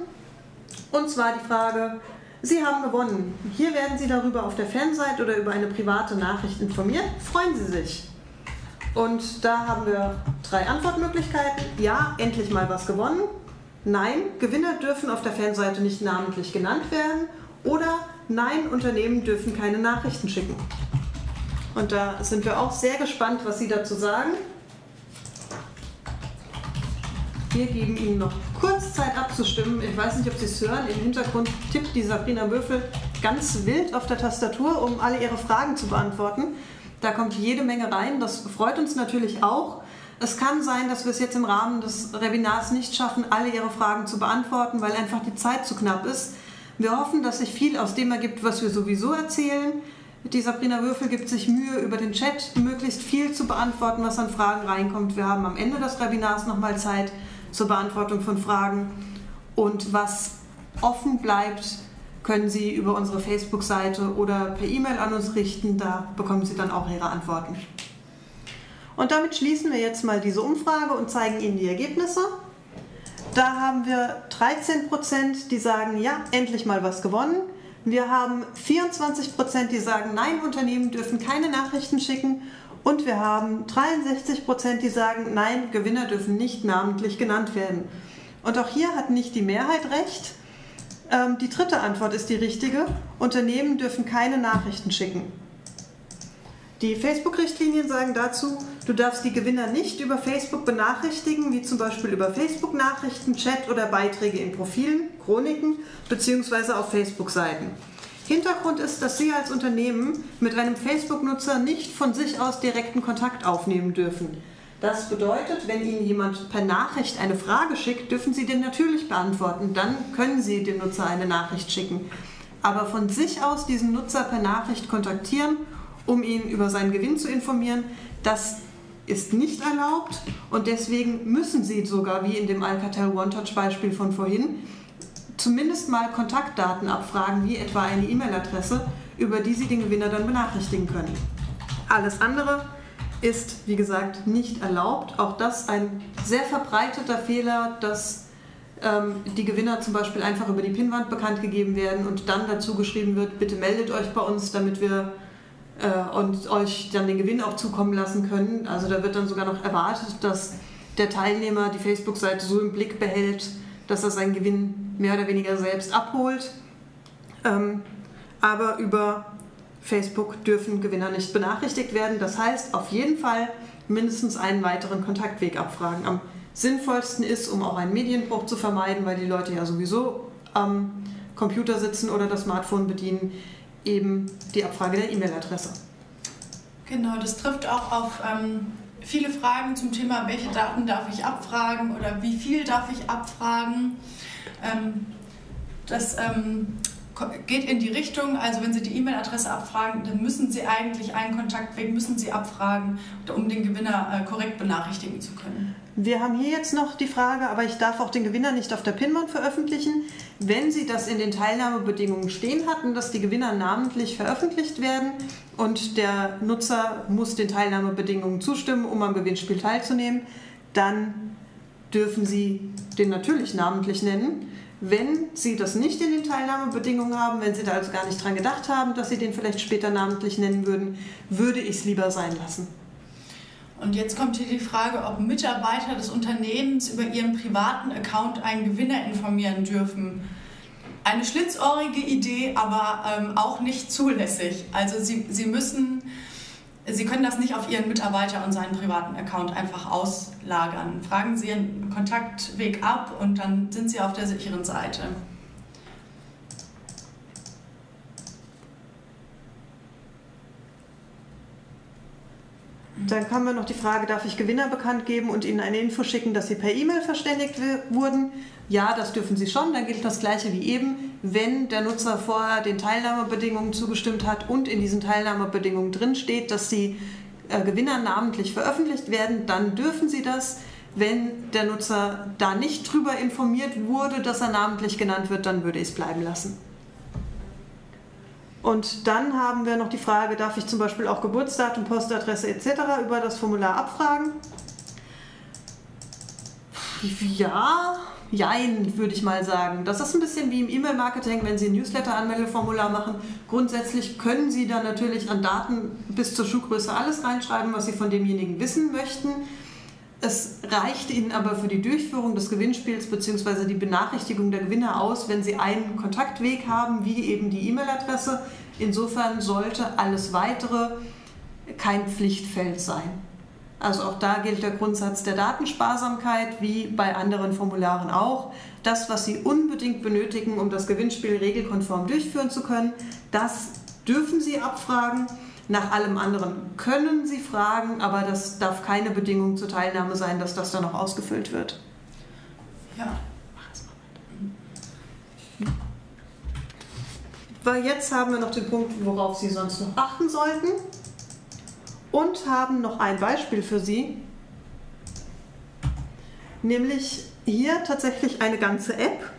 Und zwar die Frage, Sie haben gewonnen. Hier werden Sie darüber auf der Fanseite oder über eine private Nachricht informiert. Freuen Sie sich. Und da haben wir drei Antwortmöglichkeiten. Ja, endlich mal was gewonnen. Nein, Gewinner dürfen auf der Fanseite nicht namentlich genannt werden. Oder nein, Unternehmen dürfen keine Nachrichten schicken. Und da sind wir auch sehr gespannt, was Sie dazu sagen. Wir geben Ihnen noch kurz Zeit abzustimmen. Ich weiß nicht, ob Sie es hören. Im Hintergrund tippt die Sabrina Würfel ganz wild auf der Tastatur, um alle Ihre Fragen zu beantworten. Da kommt jede Menge rein. Das freut uns natürlich auch. Es kann sein, dass wir es jetzt im Rahmen des Webinars nicht schaffen, alle Ihre Fragen zu beantworten, weil einfach die Zeit zu knapp ist. Wir hoffen, dass sich viel aus dem ergibt, was wir sowieso erzählen. Die Sabrina Würfel gibt sich Mühe, über den Chat möglichst viel zu beantworten, was an Fragen reinkommt. Wir haben am Ende des Webinars nochmal Zeit, zur Beantwortung von Fragen. Und was offen bleibt, können Sie über unsere Facebook-Seite oder per E-Mail an uns richten. Da bekommen Sie dann auch Ihre Antworten. Und damit schließen wir jetzt mal diese Umfrage und zeigen Ihnen die Ergebnisse. Da haben wir 13 Prozent, die sagen, ja, endlich mal was gewonnen. Wir haben 24 Prozent, die sagen, nein, Unternehmen dürfen keine Nachrichten schicken. Und wir haben 63 Prozent, die sagen, nein, Gewinner dürfen nicht namentlich genannt werden. Und auch hier hat nicht die Mehrheit recht. Ähm, die dritte Antwort ist die richtige. Unternehmen dürfen keine Nachrichten schicken. Die Facebook-Richtlinien sagen dazu, du darfst die Gewinner nicht über Facebook benachrichtigen, wie zum Beispiel über Facebook-Nachrichten, Chat oder Beiträge in Profilen, Chroniken bzw. auf Facebook-Seiten. Hintergrund ist, dass Sie als Unternehmen mit einem Facebook-Nutzer nicht von sich aus direkten Kontakt aufnehmen dürfen. Das bedeutet, wenn Ihnen jemand per Nachricht eine Frage schickt, dürfen Sie den natürlich beantworten. Dann können Sie dem Nutzer eine Nachricht schicken. Aber von sich aus diesen Nutzer per Nachricht kontaktieren, um ihn über seinen Gewinn zu informieren, das ist nicht erlaubt und deswegen müssen Sie sogar, wie in dem Alcatel OneTouch-Beispiel von vorhin, zumindest mal Kontaktdaten abfragen, wie etwa eine E-Mail-Adresse, über die Sie den Gewinner dann benachrichtigen können. Alles andere ist, wie gesagt, nicht erlaubt. Auch das ein sehr verbreiteter Fehler, dass ähm, die Gewinner zum Beispiel einfach über die Pinnwand bekannt gegeben werden und dann dazu geschrieben wird, bitte meldet euch bei uns, damit wir äh, und euch dann den Gewinn auch zukommen lassen können. Also da wird dann sogar noch erwartet, dass der Teilnehmer die Facebook-Seite so im Blick behält, dass er seinen Gewinn mehr oder weniger selbst abholt. Ähm, aber über Facebook dürfen Gewinner nicht benachrichtigt werden. Das heißt, auf jeden Fall mindestens einen weiteren Kontaktweg abfragen. Am sinnvollsten ist, um auch einen Medienbruch zu vermeiden, weil die Leute ja sowieso am Computer sitzen oder das Smartphone bedienen, eben die Abfrage der E-Mail-Adresse. Genau, das trifft auch auf ähm, viele Fragen zum Thema, welche Daten darf ich abfragen oder wie viel darf ich abfragen. Ähm, das ähm, geht in die Richtung, also wenn Sie die E-Mail-Adresse abfragen, dann müssen Sie eigentlich einen Kontaktweg, müssen Sie abfragen, um den Gewinner äh, korrekt benachrichtigen zu können. Wir haben hier jetzt noch die Frage, aber ich darf auch den Gewinner nicht auf der Pinwand veröffentlichen. Wenn Sie das in den Teilnahmebedingungen stehen hatten, dass die Gewinner namentlich veröffentlicht werden und der Nutzer muss den Teilnahmebedingungen zustimmen, um am Gewinnspiel teilzunehmen, dann dürfen Sie den natürlich namentlich nennen. Wenn Sie das nicht in den Teilnahmebedingungen haben, wenn Sie da also gar nicht dran gedacht haben, dass Sie den vielleicht später namentlich nennen würden, würde ich es lieber sein lassen. Und jetzt kommt hier die Frage, ob Mitarbeiter des Unternehmens über ihren privaten Account einen Gewinner informieren dürfen. Eine schlitzohrige Idee, aber ähm, auch nicht zulässig. Also Sie, Sie müssen Sie können das nicht auf Ihren Mitarbeiter und seinen privaten Account einfach auslagern. Fragen Sie Ihren Kontaktweg ab und dann sind Sie auf der sicheren Seite. Dann haben wir noch die Frage, darf ich Gewinner bekannt geben und ihnen eine Info schicken, dass sie per E-Mail verständigt wurden? Ja, das dürfen sie schon. Dann gilt das gleiche wie eben. Wenn der Nutzer vorher den Teilnahmebedingungen zugestimmt hat und in diesen Teilnahmebedingungen drin steht, dass die äh, Gewinner namentlich veröffentlicht werden, dann dürfen sie das. Wenn der Nutzer da nicht drüber informiert wurde, dass er namentlich genannt wird, dann würde ich es bleiben lassen. Und dann haben wir noch die Frage, darf ich zum Beispiel auch Geburtsdatum, Postadresse etc. über das Formular abfragen? Ja, jein, würde ich mal sagen. Das ist ein bisschen wie im E-Mail-Marketing, wenn Sie ein Newsletter-Anmeldeformular machen. Grundsätzlich können Sie da natürlich an Daten bis zur Schuhgröße alles reinschreiben, was Sie von demjenigen wissen möchten. Es reicht Ihnen aber für die Durchführung des Gewinnspiels bzw. die Benachrichtigung der Gewinner aus, wenn Sie einen Kontaktweg haben, wie eben die E-Mail-Adresse. Insofern sollte alles Weitere kein Pflichtfeld sein. Also auch da gilt der Grundsatz der Datensparsamkeit, wie bei anderen Formularen auch. Das, was Sie unbedingt benötigen, um das Gewinnspiel regelkonform durchführen zu können, das dürfen Sie abfragen. Nach allem anderen können Sie fragen, aber das darf keine Bedingung zur Teilnahme sein, dass das dann noch ausgefüllt wird. Ja. Weil jetzt haben wir noch den Punkt, worauf Sie sonst noch achten sollten. Und haben noch ein Beispiel für Sie. Nämlich hier tatsächlich eine ganze App.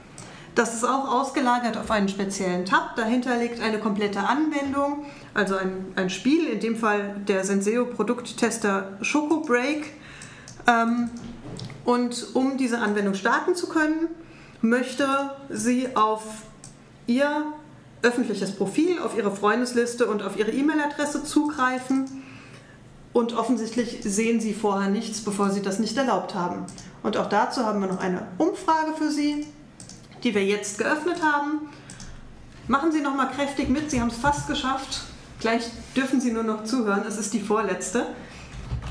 Das ist auch ausgelagert auf einen speziellen Tab. Dahinter liegt eine komplette Anwendung also ein, ein Spiel, in dem Fall der Senseo-Produkttester Choco Break. Ähm, und um diese Anwendung starten zu können, möchte sie auf ihr öffentliches Profil, auf ihre Freundesliste und auf ihre E-Mail-Adresse zugreifen. Und offensichtlich sehen sie vorher nichts, bevor sie das nicht erlaubt haben. Und auch dazu haben wir noch eine Umfrage für Sie, die wir jetzt geöffnet haben. Machen Sie noch mal kräftig mit, Sie haben es fast geschafft. Gleich dürfen Sie nur noch zuhören, es ist die vorletzte.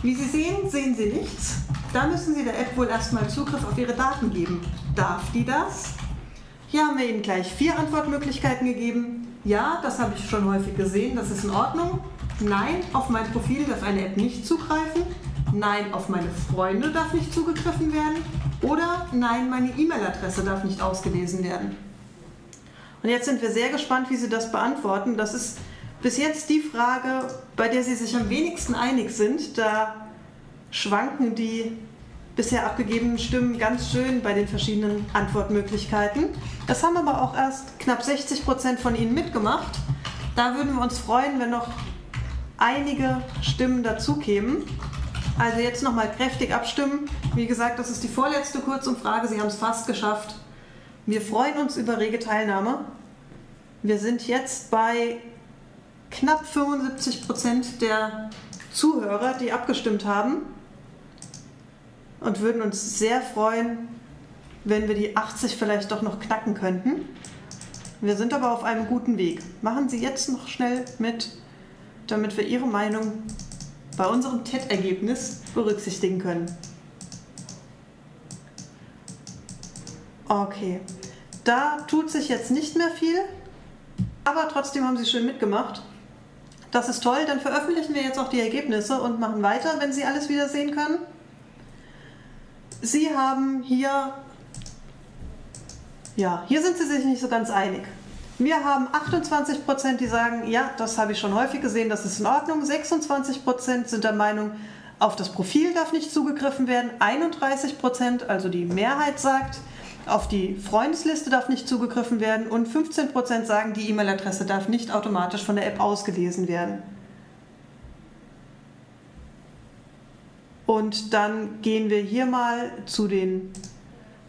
Wie Sie sehen, sehen Sie nichts. Da müssen Sie der App wohl erstmal Zugriff auf Ihre Daten geben. Darf die das? Hier haben wir Ihnen gleich vier Antwortmöglichkeiten gegeben. Ja, das habe ich schon häufig gesehen, das ist in Ordnung. Nein, auf mein Profil darf eine App nicht zugreifen. Nein, auf meine Freunde darf nicht zugegriffen werden. Oder nein, meine E-Mail-Adresse darf nicht ausgelesen werden. Und jetzt sind wir sehr gespannt, wie Sie das beantworten. Das ist bis jetzt die Frage, bei der Sie sich am wenigsten einig sind. Da schwanken die bisher abgegebenen Stimmen ganz schön bei den verschiedenen Antwortmöglichkeiten. Das haben aber auch erst knapp 60 Prozent von Ihnen mitgemacht. Da würden wir uns freuen, wenn noch einige Stimmen dazukämen. Also jetzt nochmal kräftig abstimmen. Wie gesagt, das ist die vorletzte Kurzumfrage. Sie haben es fast geschafft. Wir freuen uns über rege Teilnahme. Wir sind jetzt bei knapp 75 Prozent der Zuhörer, die abgestimmt haben und würden uns sehr freuen, wenn wir die 80 vielleicht doch noch knacken könnten. Wir sind aber auf einem guten Weg. Machen Sie jetzt noch schnell mit, damit wir Ihre Meinung bei unserem TED-Ergebnis berücksichtigen können. Okay, da tut sich jetzt nicht mehr viel, aber trotzdem haben Sie schön mitgemacht. Das ist toll, dann veröffentlichen wir jetzt auch die Ergebnisse und machen weiter, wenn Sie alles wieder sehen können. Sie haben hier, ja, hier sind Sie sich nicht so ganz einig. Wir haben 28 Prozent, die sagen, ja, das habe ich schon häufig gesehen, das ist in Ordnung. 26 Prozent sind der Meinung, auf das Profil darf nicht zugegriffen werden. 31 Prozent, also die Mehrheit sagt, auf die Freundesliste darf nicht zugegriffen werden und 15% sagen, die E-Mail-Adresse darf nicht automatisch von der App ausgelesen werden. Und dann gehen wir hier mal zu den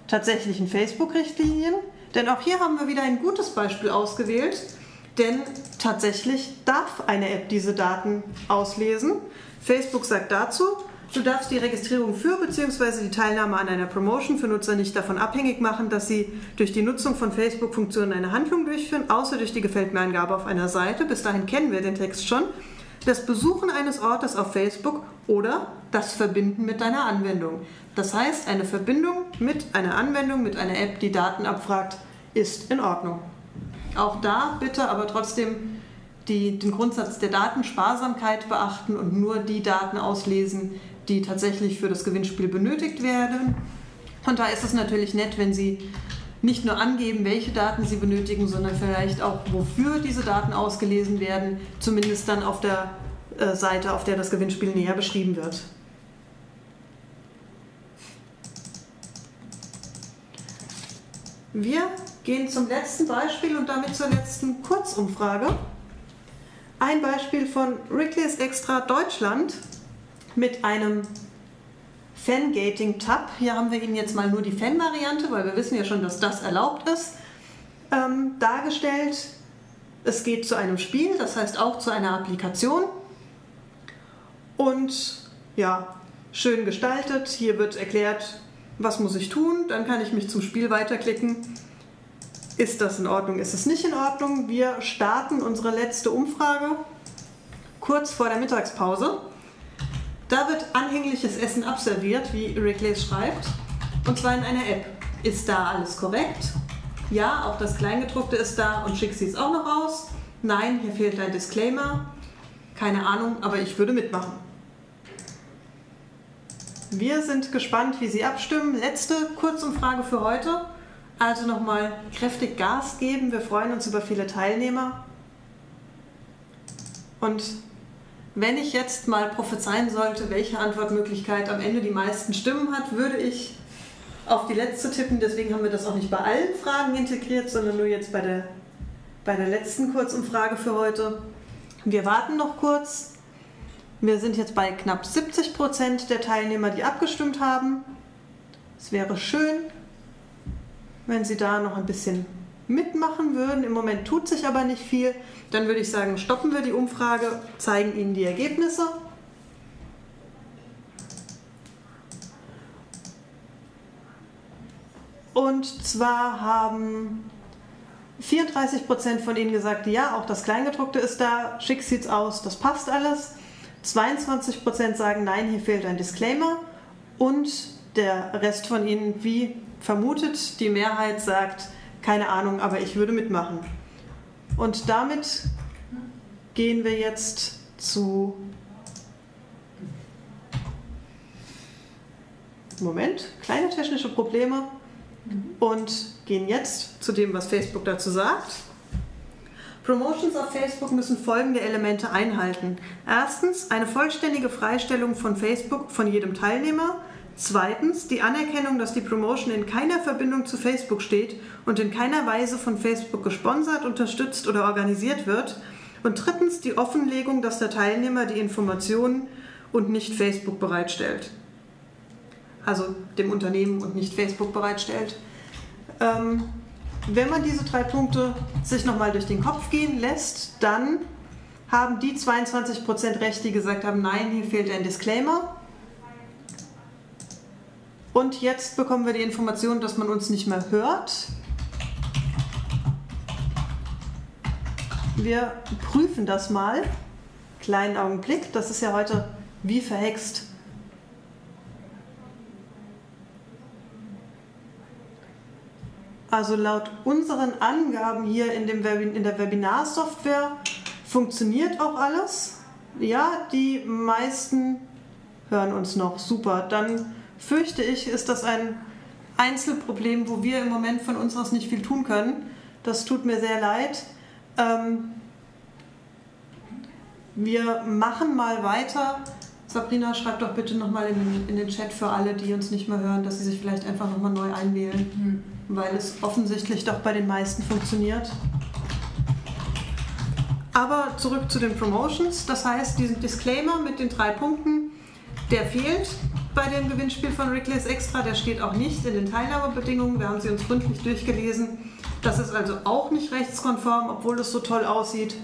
tatsächlichen Facebook-Richtlinien. Denn auch hier haben wir wieder ein gutes Beispiel ausgewählt. Denn tatsächlich darf eine App diese Daten auslesen. Facebook sagt dazu, Du darfst die Registrierung für bzw. die Teilnahme an einer Promotion für Nutzer nicht davon abhängig machen, dass sie durch die Nutzung von Facebook-Funktionen eine Handlung durchführen, außer durch die Gefällt mir Angabe auf einer Seite. Bis dahin kennen wir den Text schon. Das Besuchen eines Ortes auf Facebook oder das Verbinden mit deiner Anwendung. Das heißt, eine Verbindung mit einer Anwendung, mit einer App, die Daten abfragt, ist in Ordnung. Auch da bitte aber trotzdem die den Grundsatz der Datensparsamkeit beachten und nur die Daten auslesen, die tatsächlich für das Gewinnspiel benötigt werden. Und da ist es natürlich nett, wenn Sie nicht nur angeben, welche Daten Sie benötigen, sondern vielleicht auch, wofür diese Daten ausgelesen werden, zumindest dann auf der äh, Seite, auf der das Gewinnspiel näher beschrieben wird. Wir gehen zum letzten Beispiel und damit zur letzten Kurzumfrage. Ein Beispiel von Wrigley's Extra Deutschland mit einem Fangating-Tab. Hier haben wir Ihnen jetzt mal nur die Fan-Variante, weil wir wissen ja schon, dass das erlaubt ist, ähm, dargestellt. Es geht zu einem Spiel, das heißt auch zu einer Applikation. Und ja, schön gestaltet. Hier wird erklärt, was muss ich tun. Dann kann ich mich zum Spiel weiterklicken. Ist das in Ordnung? Ist es nicht in Ordnung? Wir starten unsere letzte Umfrage kurz vor der Mittagspause. Da wird anhängliches Essen abserviert, wie Rick schreibt, und zwar in einer App. Ist da alles korrekt? Ja, auch das Kleingedruckte ist da und schick sie es auch noch aus. Nein, hier fehlt ein Disclaimer. Keine Ahnung, aber ich würde mitmachen. Wir sind gespannt, wie Sie abstimmen. Letzte Kurzumfrage für heute. Also nochmal kräftig Gas geben. Wir freuen uns über viele Teilnehmer. Und wenn ich jetzt mal prophezeien sollte, welche Antwortmöglichkeit am Ende die meisten Stimmen hat, würde ich auf die letzte tippen. Deswegen haben wir das auch nicht bei allen Fragen integriert, sondern nur jetzt bei der, bei der letzten Kurzumfrage für heute. Wir warten noch kurz. Wir sind jetzt bei knapp 70 Prozent der Teilnehmer, die abgestimmt haben. Es wäre schön, wenn Sie da noch ein bisschen mitmachen würden. Im Moment tut sich aber nicht viel. Dann würde ich sagen, stoppen wir die Umfrage, zeigen Ihnen die Ergebnisse. Und zwar haben 34% von Ihnen gesagt, ja, auch das Kleingedruckte ist da, schick sieht's aus, das passt alles. 22% sagen, nein, hier fehlt ein Disclaimer. Und der Rest von Ihnen, wie vermutet, die Mehrheit sagt, keine Ahnung, aber ich würde mitmachen. Und damit gehen wir jetzt zu. Moment, kleine technische Probleme und gehen jetzt zu dem, was Facebook dazu sagt. Promotions auf Facebook müssen folgende Elemente einhalten. Erstens eine vollständige Freistellung von Facebook von jedem Teilnehmer. Zweitens die Anerkennung, dass die Promotion in keiner Verbindung zu Facebook steht und in keiner Weise von Facebook gesponsert, unterstützt oder organisiert wird. Und drittens die Offenlegung, dass der Teilnehmer die Informationen und nicht Facebook bereitstellt. Also dem Unternehmen und nicht Facebook bereitstellt. Ähm, wenn man diese drei Punkte sich nochmal durch den Kopf gehen lässt, dann haben die 22% Recht, die gesagt haben, nein, hier fehlt ein Disclaimer und jetzt bekommen wir die Information, dass man uns nicht mehr hört. Wir prüfen das mal. Kleinen Augenblick. Das ist ja heute wie verhext. Also laut unseren Angaben hier in, dem Webin in der Webinarsoftware funktioniert auch alles. Ja, die meisten hören uns noch. Super. Dann fürchte ich, ist das ein Einzelproblem, wo wir im Moment von uns aus nicht viel tun können. Das tut mir sehr leid. Ähm, wir machen mal weiter. Sabrina, schreibt doch bitte nochmal in, in den Chat für alle, die uns nicht mehr hören, dass sie sich vielleicht einfach nochmal neu einwählen, mhm. Weil es offensichtlich doch bei den meisten funktioniert. Aber zurück zu den Promotions. Das heißt, diesen Disclaimer mit den drei Punkten, der fehlt bei dem Gewinnspiel von Rickles Extra. Der steht auch nicht in den Teilnahmebedingungen. Wir haben sie uns gründlich durchgelesen. Das ist also auch nicht rechtskonform, obwohl es so toll aussieht.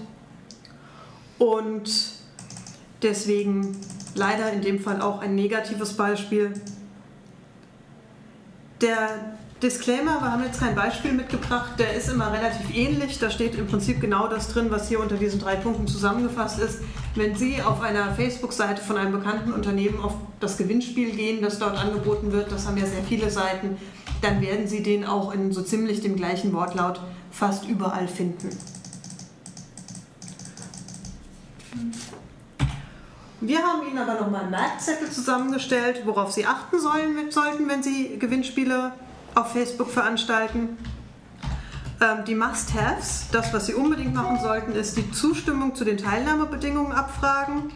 Und deswegen leider in dem Fall auch ein negatives Beispiel. Der Disclaimer, wir haben jetzt kein Beispiel mitgebracht, der ist immer relativ ähnlich. Da steht im Prinzip genau das drin, was hier unter diesen drei Punkten zusammengefasst ist. Wenn Sie auf einer Facebook-Seite von einem bekannten Unternehmen auf das Gewinnspiel gehen, das dort angeboten wird, das haben ja sehr viele Seiten, dann werden Sie den auch in so ziemlich dem gleichen Wortlaut fast überall finden. Wir haben Ihnen aber nochmal einen Merkzettel zusammengestellt, worauf Sie achten sollen, sollten, wenn Sie Gewinnspiele auf Facebook veranstalten. Ähm, die Must-Haves, das, was Sie unbedingt machen sollten, ist die Zustimmung zu den Teilnahmebedingungen abfragen,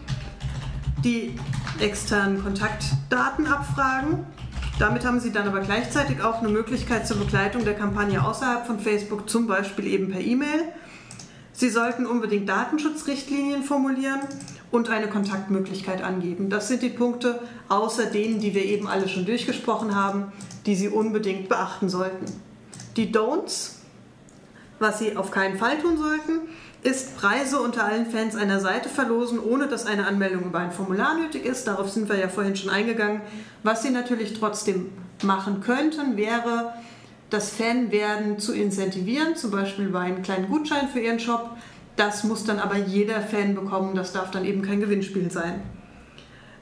die externen Kontaktdaten abfragen. Damit haben Sie dann aber gleichzeitig auch eine Möglichkeit zur Begleitung der Kampagne außerhalb von Facebook, zum Beispiel eben per E-Mail. Sie sollten unbedingt Datenschutzrichtlinien formulieren und eine Kontaktmöglichkeit angeben. Das sind die Punkte außer denen, die wir eben alle schon durchgesprochen haben, die Sie unbedingt beachten sollten. Die Don'ts, was Sie auf keinen Fall tun sollten, ist Preise unter allen Fans einer Seite verlosen, ohne dass eine Anmeldung über ein Formular nötig ist. Darauf sind wir ja vorhin schon eingegangen. Was Sie natürlich trotzdem machen könnten, wäre das Fanwerden zu incentivieren, zum Beispiel über einen kleinen Gutschein für Ihren Shop. Das muss dann aber jeder Fan bekommen, das darf dann eben kein Gewinnspiel sein.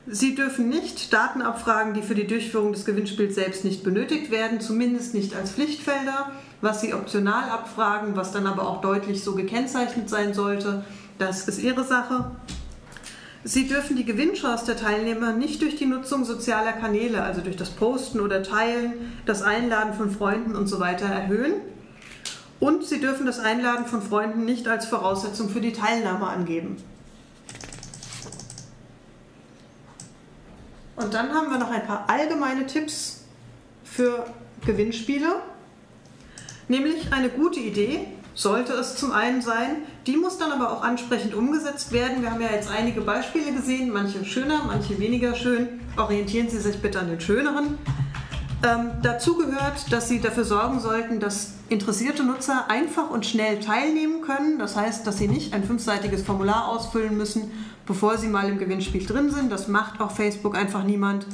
Sie dürfen nicht Daten abfragen, die für die Durchführung des Gewinnspiels selbst nicht benötigt werden, zumindest nicht als Pflichtfelder. Was Sie optional abfragen, was dann aber auch deutlich so gekennzeichnet sein sollte, das ist Ihre Sache. Sie dürfen die Gewinnchance der Teilnehmer nicht durch die Nutzung sozialer Kanäle, also durch das Posten oder Teilen, das Einladen von Freunden und so weiter erhöhen. Und Sie dürfen das Einladen von Freunden nicht als Voraussetzung für die Teilnahme angeben. Und dann haben wir noch ein paar allgemeine Tipps für Gewinnspiele. Nämlich eine gute Idee sollte es zum einen sein. Die muss dann aber auch ansprechend umgesetzt werden. Wir haben ja jetzt einige Beispiele gesehen, manche schöner, manche weniger schön. Orientieren Sie sich bitte an den schöneren. Ähm, dazu gehört, dass Sie dafür sorgen sollten, dass interessierte Nutzer einfach und schnell teilnehmen können. Das heißt, dass sie nicht ein fünfseitiges Formular ausfüllen müssen, bevor sie mal im Gewinnspiel drin sind. Das macht auch Facebook einfach niemand.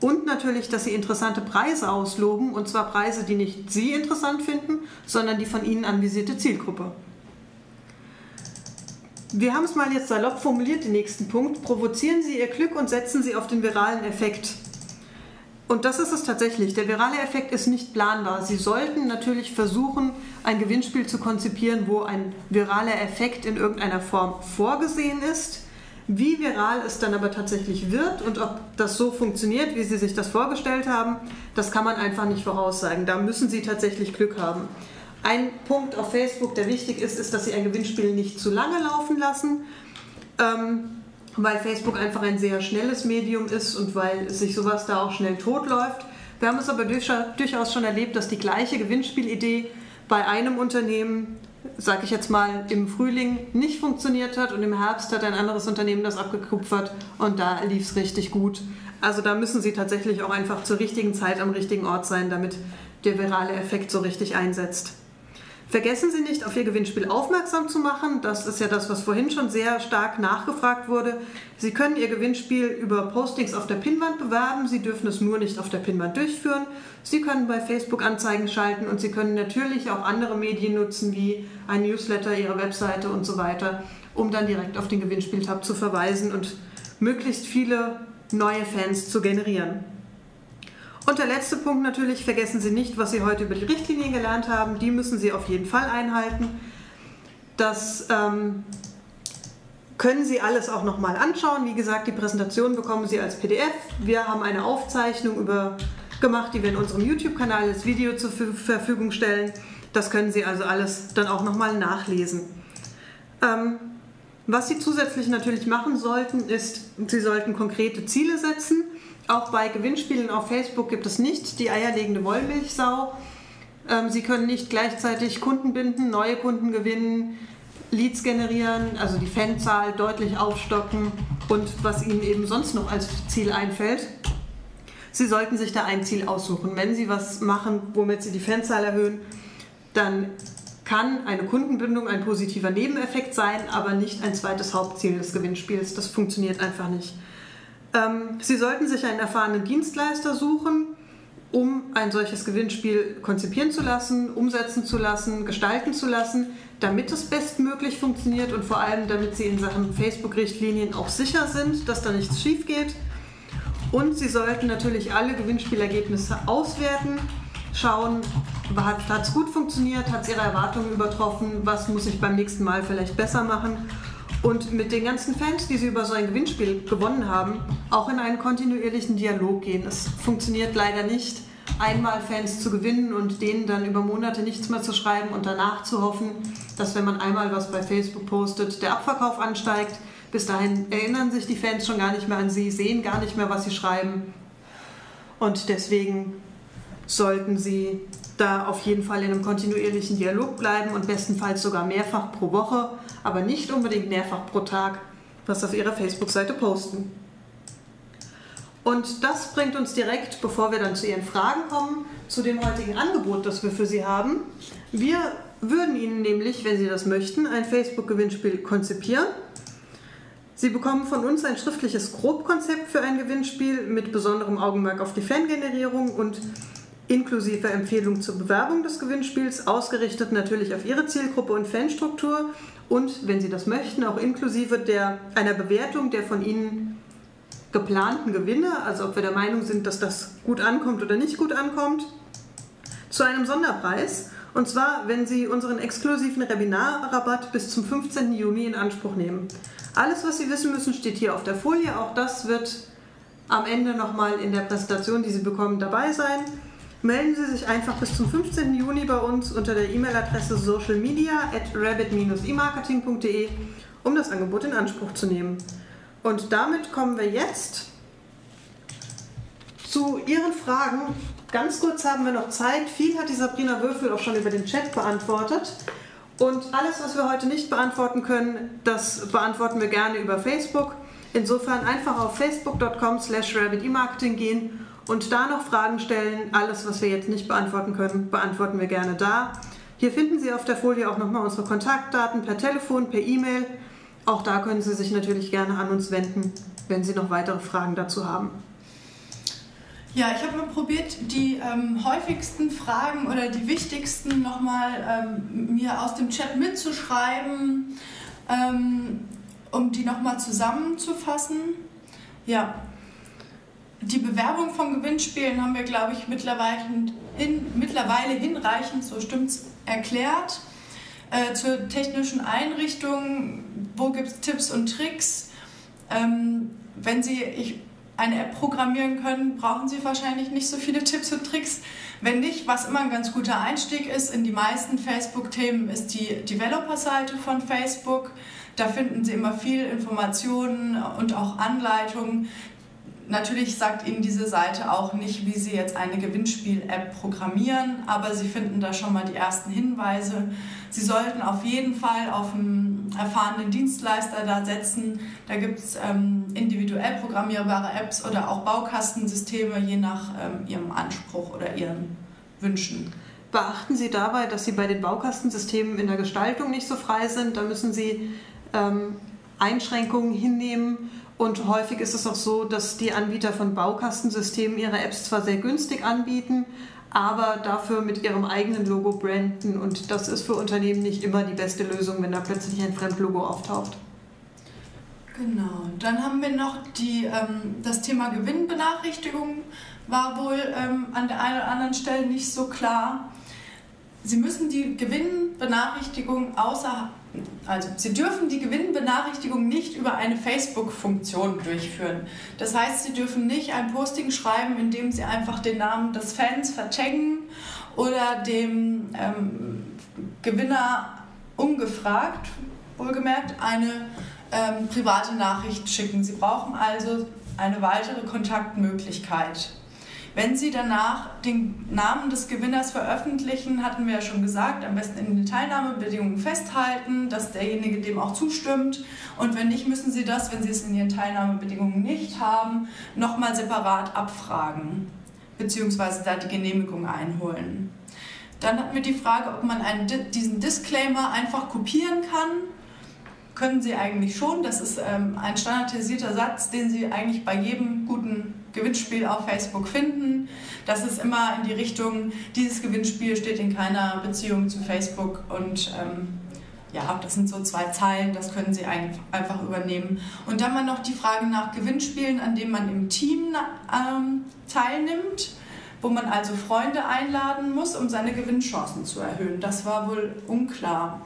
Und natürlich, dass Sie interessante Preise ausloben, und zwar Preise, die nicht Sie interessant finden, sondern die von Ihnen anvisierte Zielgruppe. Wir haben es mal jetzt salopp formuliert, den nächsten Punkt. Provozieren Sie Ihr Glück und setzen Sie auf den viralen Effekt. Und das ist es tatsächlich. Der virale Effekt ist nicht planbar. Sie sollten natürlich versuchen, ein Gewinnspiel zu konzipieren, wo ein viraler Effekt in irgendeiner Form vorgesehen ist. Wie viral es dann aber tatsächlich wird und ob das so funktioniert, wie Sie sich das vorgestellt haben, das kann man einfach nicht voraussagen. Da müssen Sie tatsächlich Glück haben. Ein Punkt auf Facebook, der wichtig ist, ist, dass Sie ein Gewinnspiel nicht zu lange laufen lassen, ähm, weil Facebook einfach ein sehr schnelles Medium ist und weil sich sowas da auch schnell totläuft. Wir haben es aber durchaus schon erlebt, dass die gleiche Gewinnspielidee bei einem Unternehmen sag ich jetzt mal, im Frühling nicht funktioniert hat und im Herbst hat ein anderes Unternehmen das abgekupfert und da lief es richtig gut. Also da müssen Sie tatsächlich auch einfach zur richtigen Zeit am richtigen Ort sein, damit der virale Effekt so richtig einsetzt. Vergessen Sie nicht, auf Ihr Gewinnspiel aufmerksam zu machen. Das ist ja das, was vorhin schon sehr stark nachgefragt wurde. Sie können Ihr Gewinnspiel über Postings auf der Pinnwand bewerben. Sie dürfen es nur nicht auf der Pinnwand durchführen. Sie können bei Facebook Anzeigen schalten und Sie können natürlich auch andere Medien nutzen, wie ein Newsletter, Ihre Webseite und so weiter, um dann direkt auf den Gewinnspieltab zu verweisen und möglichst viele neue Fans zu generieren. Und der letzte Punkt natürlich, vergessen Sie nicht, was Sie heute über die Richtlinien gelernt haben. Die müssen Sie auf jeden Fall einhalten. Das ähm, können Sie alles auch nochmal anschauen. Wie gesagt, die Präsentation bekommen Sie als PDF. Wir haben eine Aufzeichnung über, gemacht, die wir in unserem YouTube-Kanal als Video zur Verfügung stellen. Das können Sie also alles dann auch nochmal nachlesen. Ähm, was Sie zusätzlich natürlich machen sollten, ist, Sie sollten konkrete Ziele setzen. Auch bei Gewinnspielen auf Facebook gibt es nicht die eierlegende Wollmilchsau. Ähm, Sie können nicht gleichzeitig Kunden binden, neue Kunden gewinnen, Leads generieren, also die Fanzahl deutlich aufstocken und was Ihnen eben sonst noch als Ziel einfällt. Sie sollten sich da ein Ziel aussuchen. Wenn Sie was machen, womit Sie die Fanzahl erhöhen, dann kann eine Kundenbindung ein positiver Nebeneffekt sein, aber nicht ein zweites Hauptziel des Gewinnspiels. Das funktioniert einfach nicht. Ähm, Sie sollten sich einen erfahrenen Dienstleister suchen, um ein solches Gewinnspiel konzipieren zu lassen, umsetzen zu lassen, gestalten zu lassen, damit es bestmöglich funktioniert und vor allem damit Sie in Sachen Facebook-Richtlinien auch sicher sind, dass da nichts schief geht. Und Sie sollten natürlich alle Gewinnspielergebnisse auswerten, schauen, hat es gut funktioniert, hat es Ihre Erwartungen übertroffen, was muss ich beim nächsten Mal vielleicht besser machen und mit den ganzen Fans, die sie über so ein Gewinnspiel gewonnen haben, auch in einen kontinuierlichen Dialog gehen. Es funktioniert leider nicht, einmal Fans zu gewinnen und denen dann über Monate nichts mehr zu schreiben und danach zu hoffen, dass wenn man einmal was bei Facebook postet, der Abverkauf ansteigt. Bis dahin erinnern sich die Fans schon gar nicht mehr an sie, sehen gar nicht mehr, was sie schreiben. Und deswegen sollten sie da auf jeden Fall in einem kontinuierlichen Dialog bleiben und bestenfalls sogar mehrfach pro Woche, aber nicht unbedingt mehrfach pro Tag, was auf ihrer Facebook-Seite posten. Und das bringt uns direkt, bevor wir dann zu Ihren Fragen kommen, zu dem heutigen Angebot, das wir für Sie haben. Wir würden Ihnen nämlich, wenn Sie das möchten, ein Facebook-Gewinnspiel konzipieren. Sie bekommen von uns ein schriftliches Grobkonzept für ein Gewinnspiel mit besonderem Augenmerk auf die Fangenerierung und inklusive Empfehlung zur Bewerbung des Gewinnspiels, ausgerichtet natürlich auf Ihre Zielgruppe und Fanstruktur und, wenn Sie das möchten, auch inklusive der, einer Bewertung der von Ihnen geplanten Gewinne, also ob wir der Meinung sind, dass das gut ankommt oder nicht gut ankommt, zu einem Sonderpreis. Und zwar, wenn Sie unseren exklusiven Webinarrabatt bis zum 15. Juni in Anspruch nehmen. Alles, was Sie wissen müssen, steht hier auf der Folie. Auch das wird am Ende nochmal in der Präsentation, die Sie bekommen, dabei sein melden Sie sich einfach bis zum 15. Juni bei uns unter der E-Mail-Adresse socialmedia at rabbit-emarketing.de, um das Angebot in Anspruch zu nehmen. Und damit kommen wir jetzt zu Ihren Fragen. Ganz kurz haben wir noch Zeit. Viel hat die Sabrina Würfel auch schon über den Chat beantwortet. Und alles, was wir heute nicht beantworten können, das beantworten wir gerne über Facebook. Insofern einfach auf facebook.com slash rabbitemarketing gehen und da noch Fragen stellen. Alles, was wir jetzt nicht beantworten können, beantworten wir gerne da. Hier finden Sie auf der Folie auch nochmal unsere Kontaktdaten per Telefon, per E-Mail. Auch da können Sie sich natürlich gerne an uns wenden, wenn Sie noch weitere Fragen dazu haben. Ja, ich habe mal probiert, die ähm, häufigsten Fragen oder die wichtigsten nochmal ähm, mir aus dem Chat mitzuschreiben, ähm, um die nochmal zusammenzufassen. Ja, die Bewerbung von Gewinnspielen haben wir, glaube ich, mittlerweile, hin, mittlerweile hinreichend, so stimmt's, erklärt. Äh, zur technischen Einrichtung, wo gibt es Tipps und Tricks? Ähm, wenn Sie ich, eine App programmieren können, brauchen Sie wahrscheinlich nicht so viele Tipps und Tricks. Wenn nicht, was immer ein ganz guter Einstieg ist in die meisten Facebook-Themen, ist die Developer-Seite von Facebook. Da finden Sie immer viel Informationen und auch Anleitungen, Natürlich sagt Ihnen diese Seite auch nicht, wie Sie jetzt eine Gewinnspiel-App programmieren, aber Sie finden da schon mal die ersten Hinweise. Sie sollten auf jeden Fall auf einen erfahrenen Dienstleister da setzen. Da gibt es ähm, individuell programmierbare Apps oder auch Baukastensysteme, je nach ähm, Ihrem Anspruch oder Ihren Wünschen. Beachten Sie dabei, dass Sie bei den Baukastensystemen in der Gestaltung nicht so frei sind. Da müssen Sie ähm, Einschränkungen hinnehmen und häufig ist es auch so, dass die Anbieter von Baukastensystemen ihre Apps zwar sehr günstig anbieten, aber dafür mit ihrem eigenen Logo branden. Und das ist für Unternehmen nicht immer die beste Lösung, wenn da plötzlich ein Fremdlogo auftaucht. Genau, dann haben wir noch die, ähm, das Thema Gewinnbenachrichtigung, war wohl ähm, an der einen oder anderen Stelle nicht so klar. Sie müssen die Gewinnbenachrichtigung außer also Sie dürfen die Gewinnbenachrichtigung nicht über eine Facebook-Funktion durchführen. Das heißt, Sie dürfen nicht ein Posting schreiben, in dem Sie einfach den Namen des Fans vertaggen oder dem ähm, Gewinner ungefragt, wohlgemerkt, eine ähm, private Nachricht schicken. Sie brauchen also eine weitere Kontaktmöglichkeit. Wenn Sie danach den Namen des Gewinners veröffentlichen, hatten wir ja schon gesagt, am besten in den Teilnahmebedingungen festhalten, dass derjenige dem auch zustimmt. Und wenn nicht, müssen Sie das, wenn Sie es in Ihren Teilnahmebedingungen nicht haben, nochmal separat abfragen, beziehungsweise da die Genehmigung einholen. Dann hatten wir die Frage, ob man einen, diesen Disclaimer einfach kopieren kann können Sie eigentlich schon. Das ist ähm, ein standardisierter Satz, den Sie eigentlich bei jedem guten Gewinnspiel auf Facebook finden. Das ist immer in die Richtung, dieses Gewinnspiel steht in keiner Beziehung zu Facebook und ähm, ja, das sind so zwei Zeilen, das können Sie einfach übernehmen. Und dann mal noch die Frage nach Gewinnspielen, an denen man im Team ähm, teilnimmt, wo man also Freunde einladen muss, um seine Gewinnchancen zu erhöhen. Das war wohl unklar.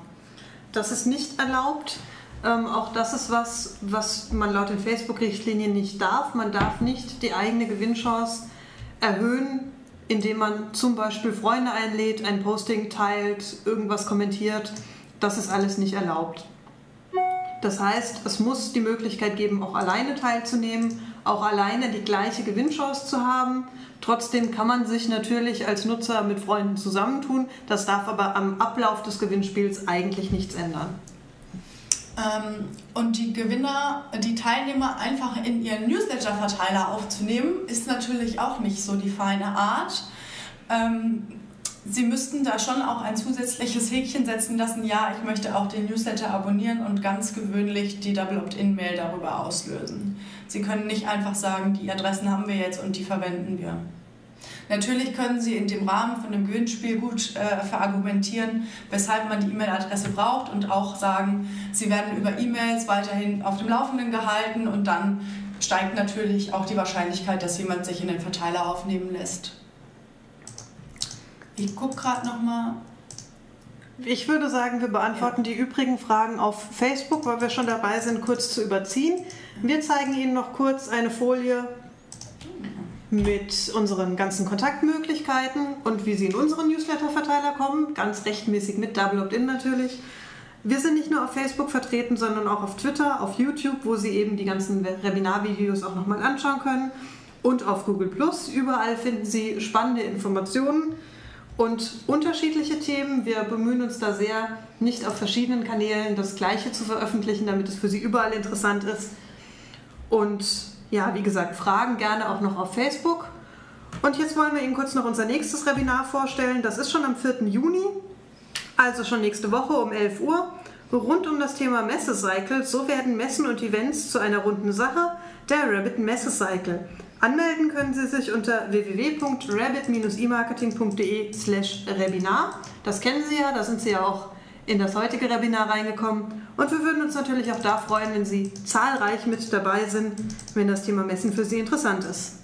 Das ist nicht erlaubt. Ähm, auch das ist was, was man laut den Facebook-Richtlinien nicht darf. Man darf nicht die eigene Gewinnchance erhöhen, indem man zum Beispiel Freunde einlädt, ein Posting teilt, irgendwas kommentiert. Das ist alles nicht erlaubt. Das heißt, es muss die Möglichkeit geben, auch alleine teilzunehmen, auch alleine die gleiche Gewinnchance zu haben. Trotzdem kann man sich natürlich als Nutzer mit Freunden zusammentun. Das darf aber am Ablauf des Gewinnspiels eigentlich nichts ändern. Ähm, und die Gewinner, die Teilnehmer einfach in ihren Newsletter-Verteiler aufzunehmen, ist natürlich auch nicht so die feine Art. Ähm, Sie müssten da schon auch ein zusätzliches Häkchen setzen lassen, ja, ich möchte auch den Newsletter abonnieren und ganz gewöhnlich die Double Opt-in-Mail darüber auslösen. Sie können nicht einfach sagen, die Adressen haben wir jetzt und die verwenden wir. Natürlich können Sie in dem Rahmen von dem Gewinnspiel gut äh, verargumentieren, weshalb man die E-Mail-Adresse braucht und auch sagen, Sie werden über E-Mails weiterhin auf dem Laufenden gehalten und dann steigt natürlich auch die Wahrscheinlichkeit, dass jemand sich in den Verteiler aufnehmen lässt. Ich gucke gerade nochmal. Ich würde sagen, wir beantworten ja. die übrigen Fragen auf Facebook, weil wir schon dabei sind, kurz zu überziehen. Wir zeigen Ihnen noch kurz eine Folie mit unseren ganzen Kontaktmöglichkeiten und wie Sie in unseren Newsletter-Verteiler kommen. Ganz rechtmäßig mit Double Opt-in natürlich. Wir sind nicht nur auf Facebook vertreten, sondern auch auf Twitter, auf YouTube, wo Sie eben die ganzen Webinar-Videos auch nochmal anschauen können. Und auf Google. Überall finden Sie spannende Informationen und unterschiedliche Themen. Wir bemühen uns da sehr, nicht auf verschiedenen Kanälen das Gleiche zu veröffentlichen, damit es für Sie überall interessant ist. Und ja, wie gesagt, Fragen gerne auch noch auf Facebook. Und jetzt wollen wir Ihnen kurz noch unser nächstes Webinar vorstellen. Das ist schon am 4. Juni, also schon nächste Woche um 11 Uhr. Rund um das Thema Messecycle, so werden Messen und Events zu einer runden Sache, der Rabbit Messecycle. Anmelden können Sie sich unter www.rabbit-emarketing.de slash Webinar. Das kennen Sie ja, da sind Sie ja auch in das heutige Webinar reingekommen. Und wir würden uns natürlich auch da freuen, wenn Sie zahlreich mit dabei sind, wenn das Thema Messen für Sie interessant ist.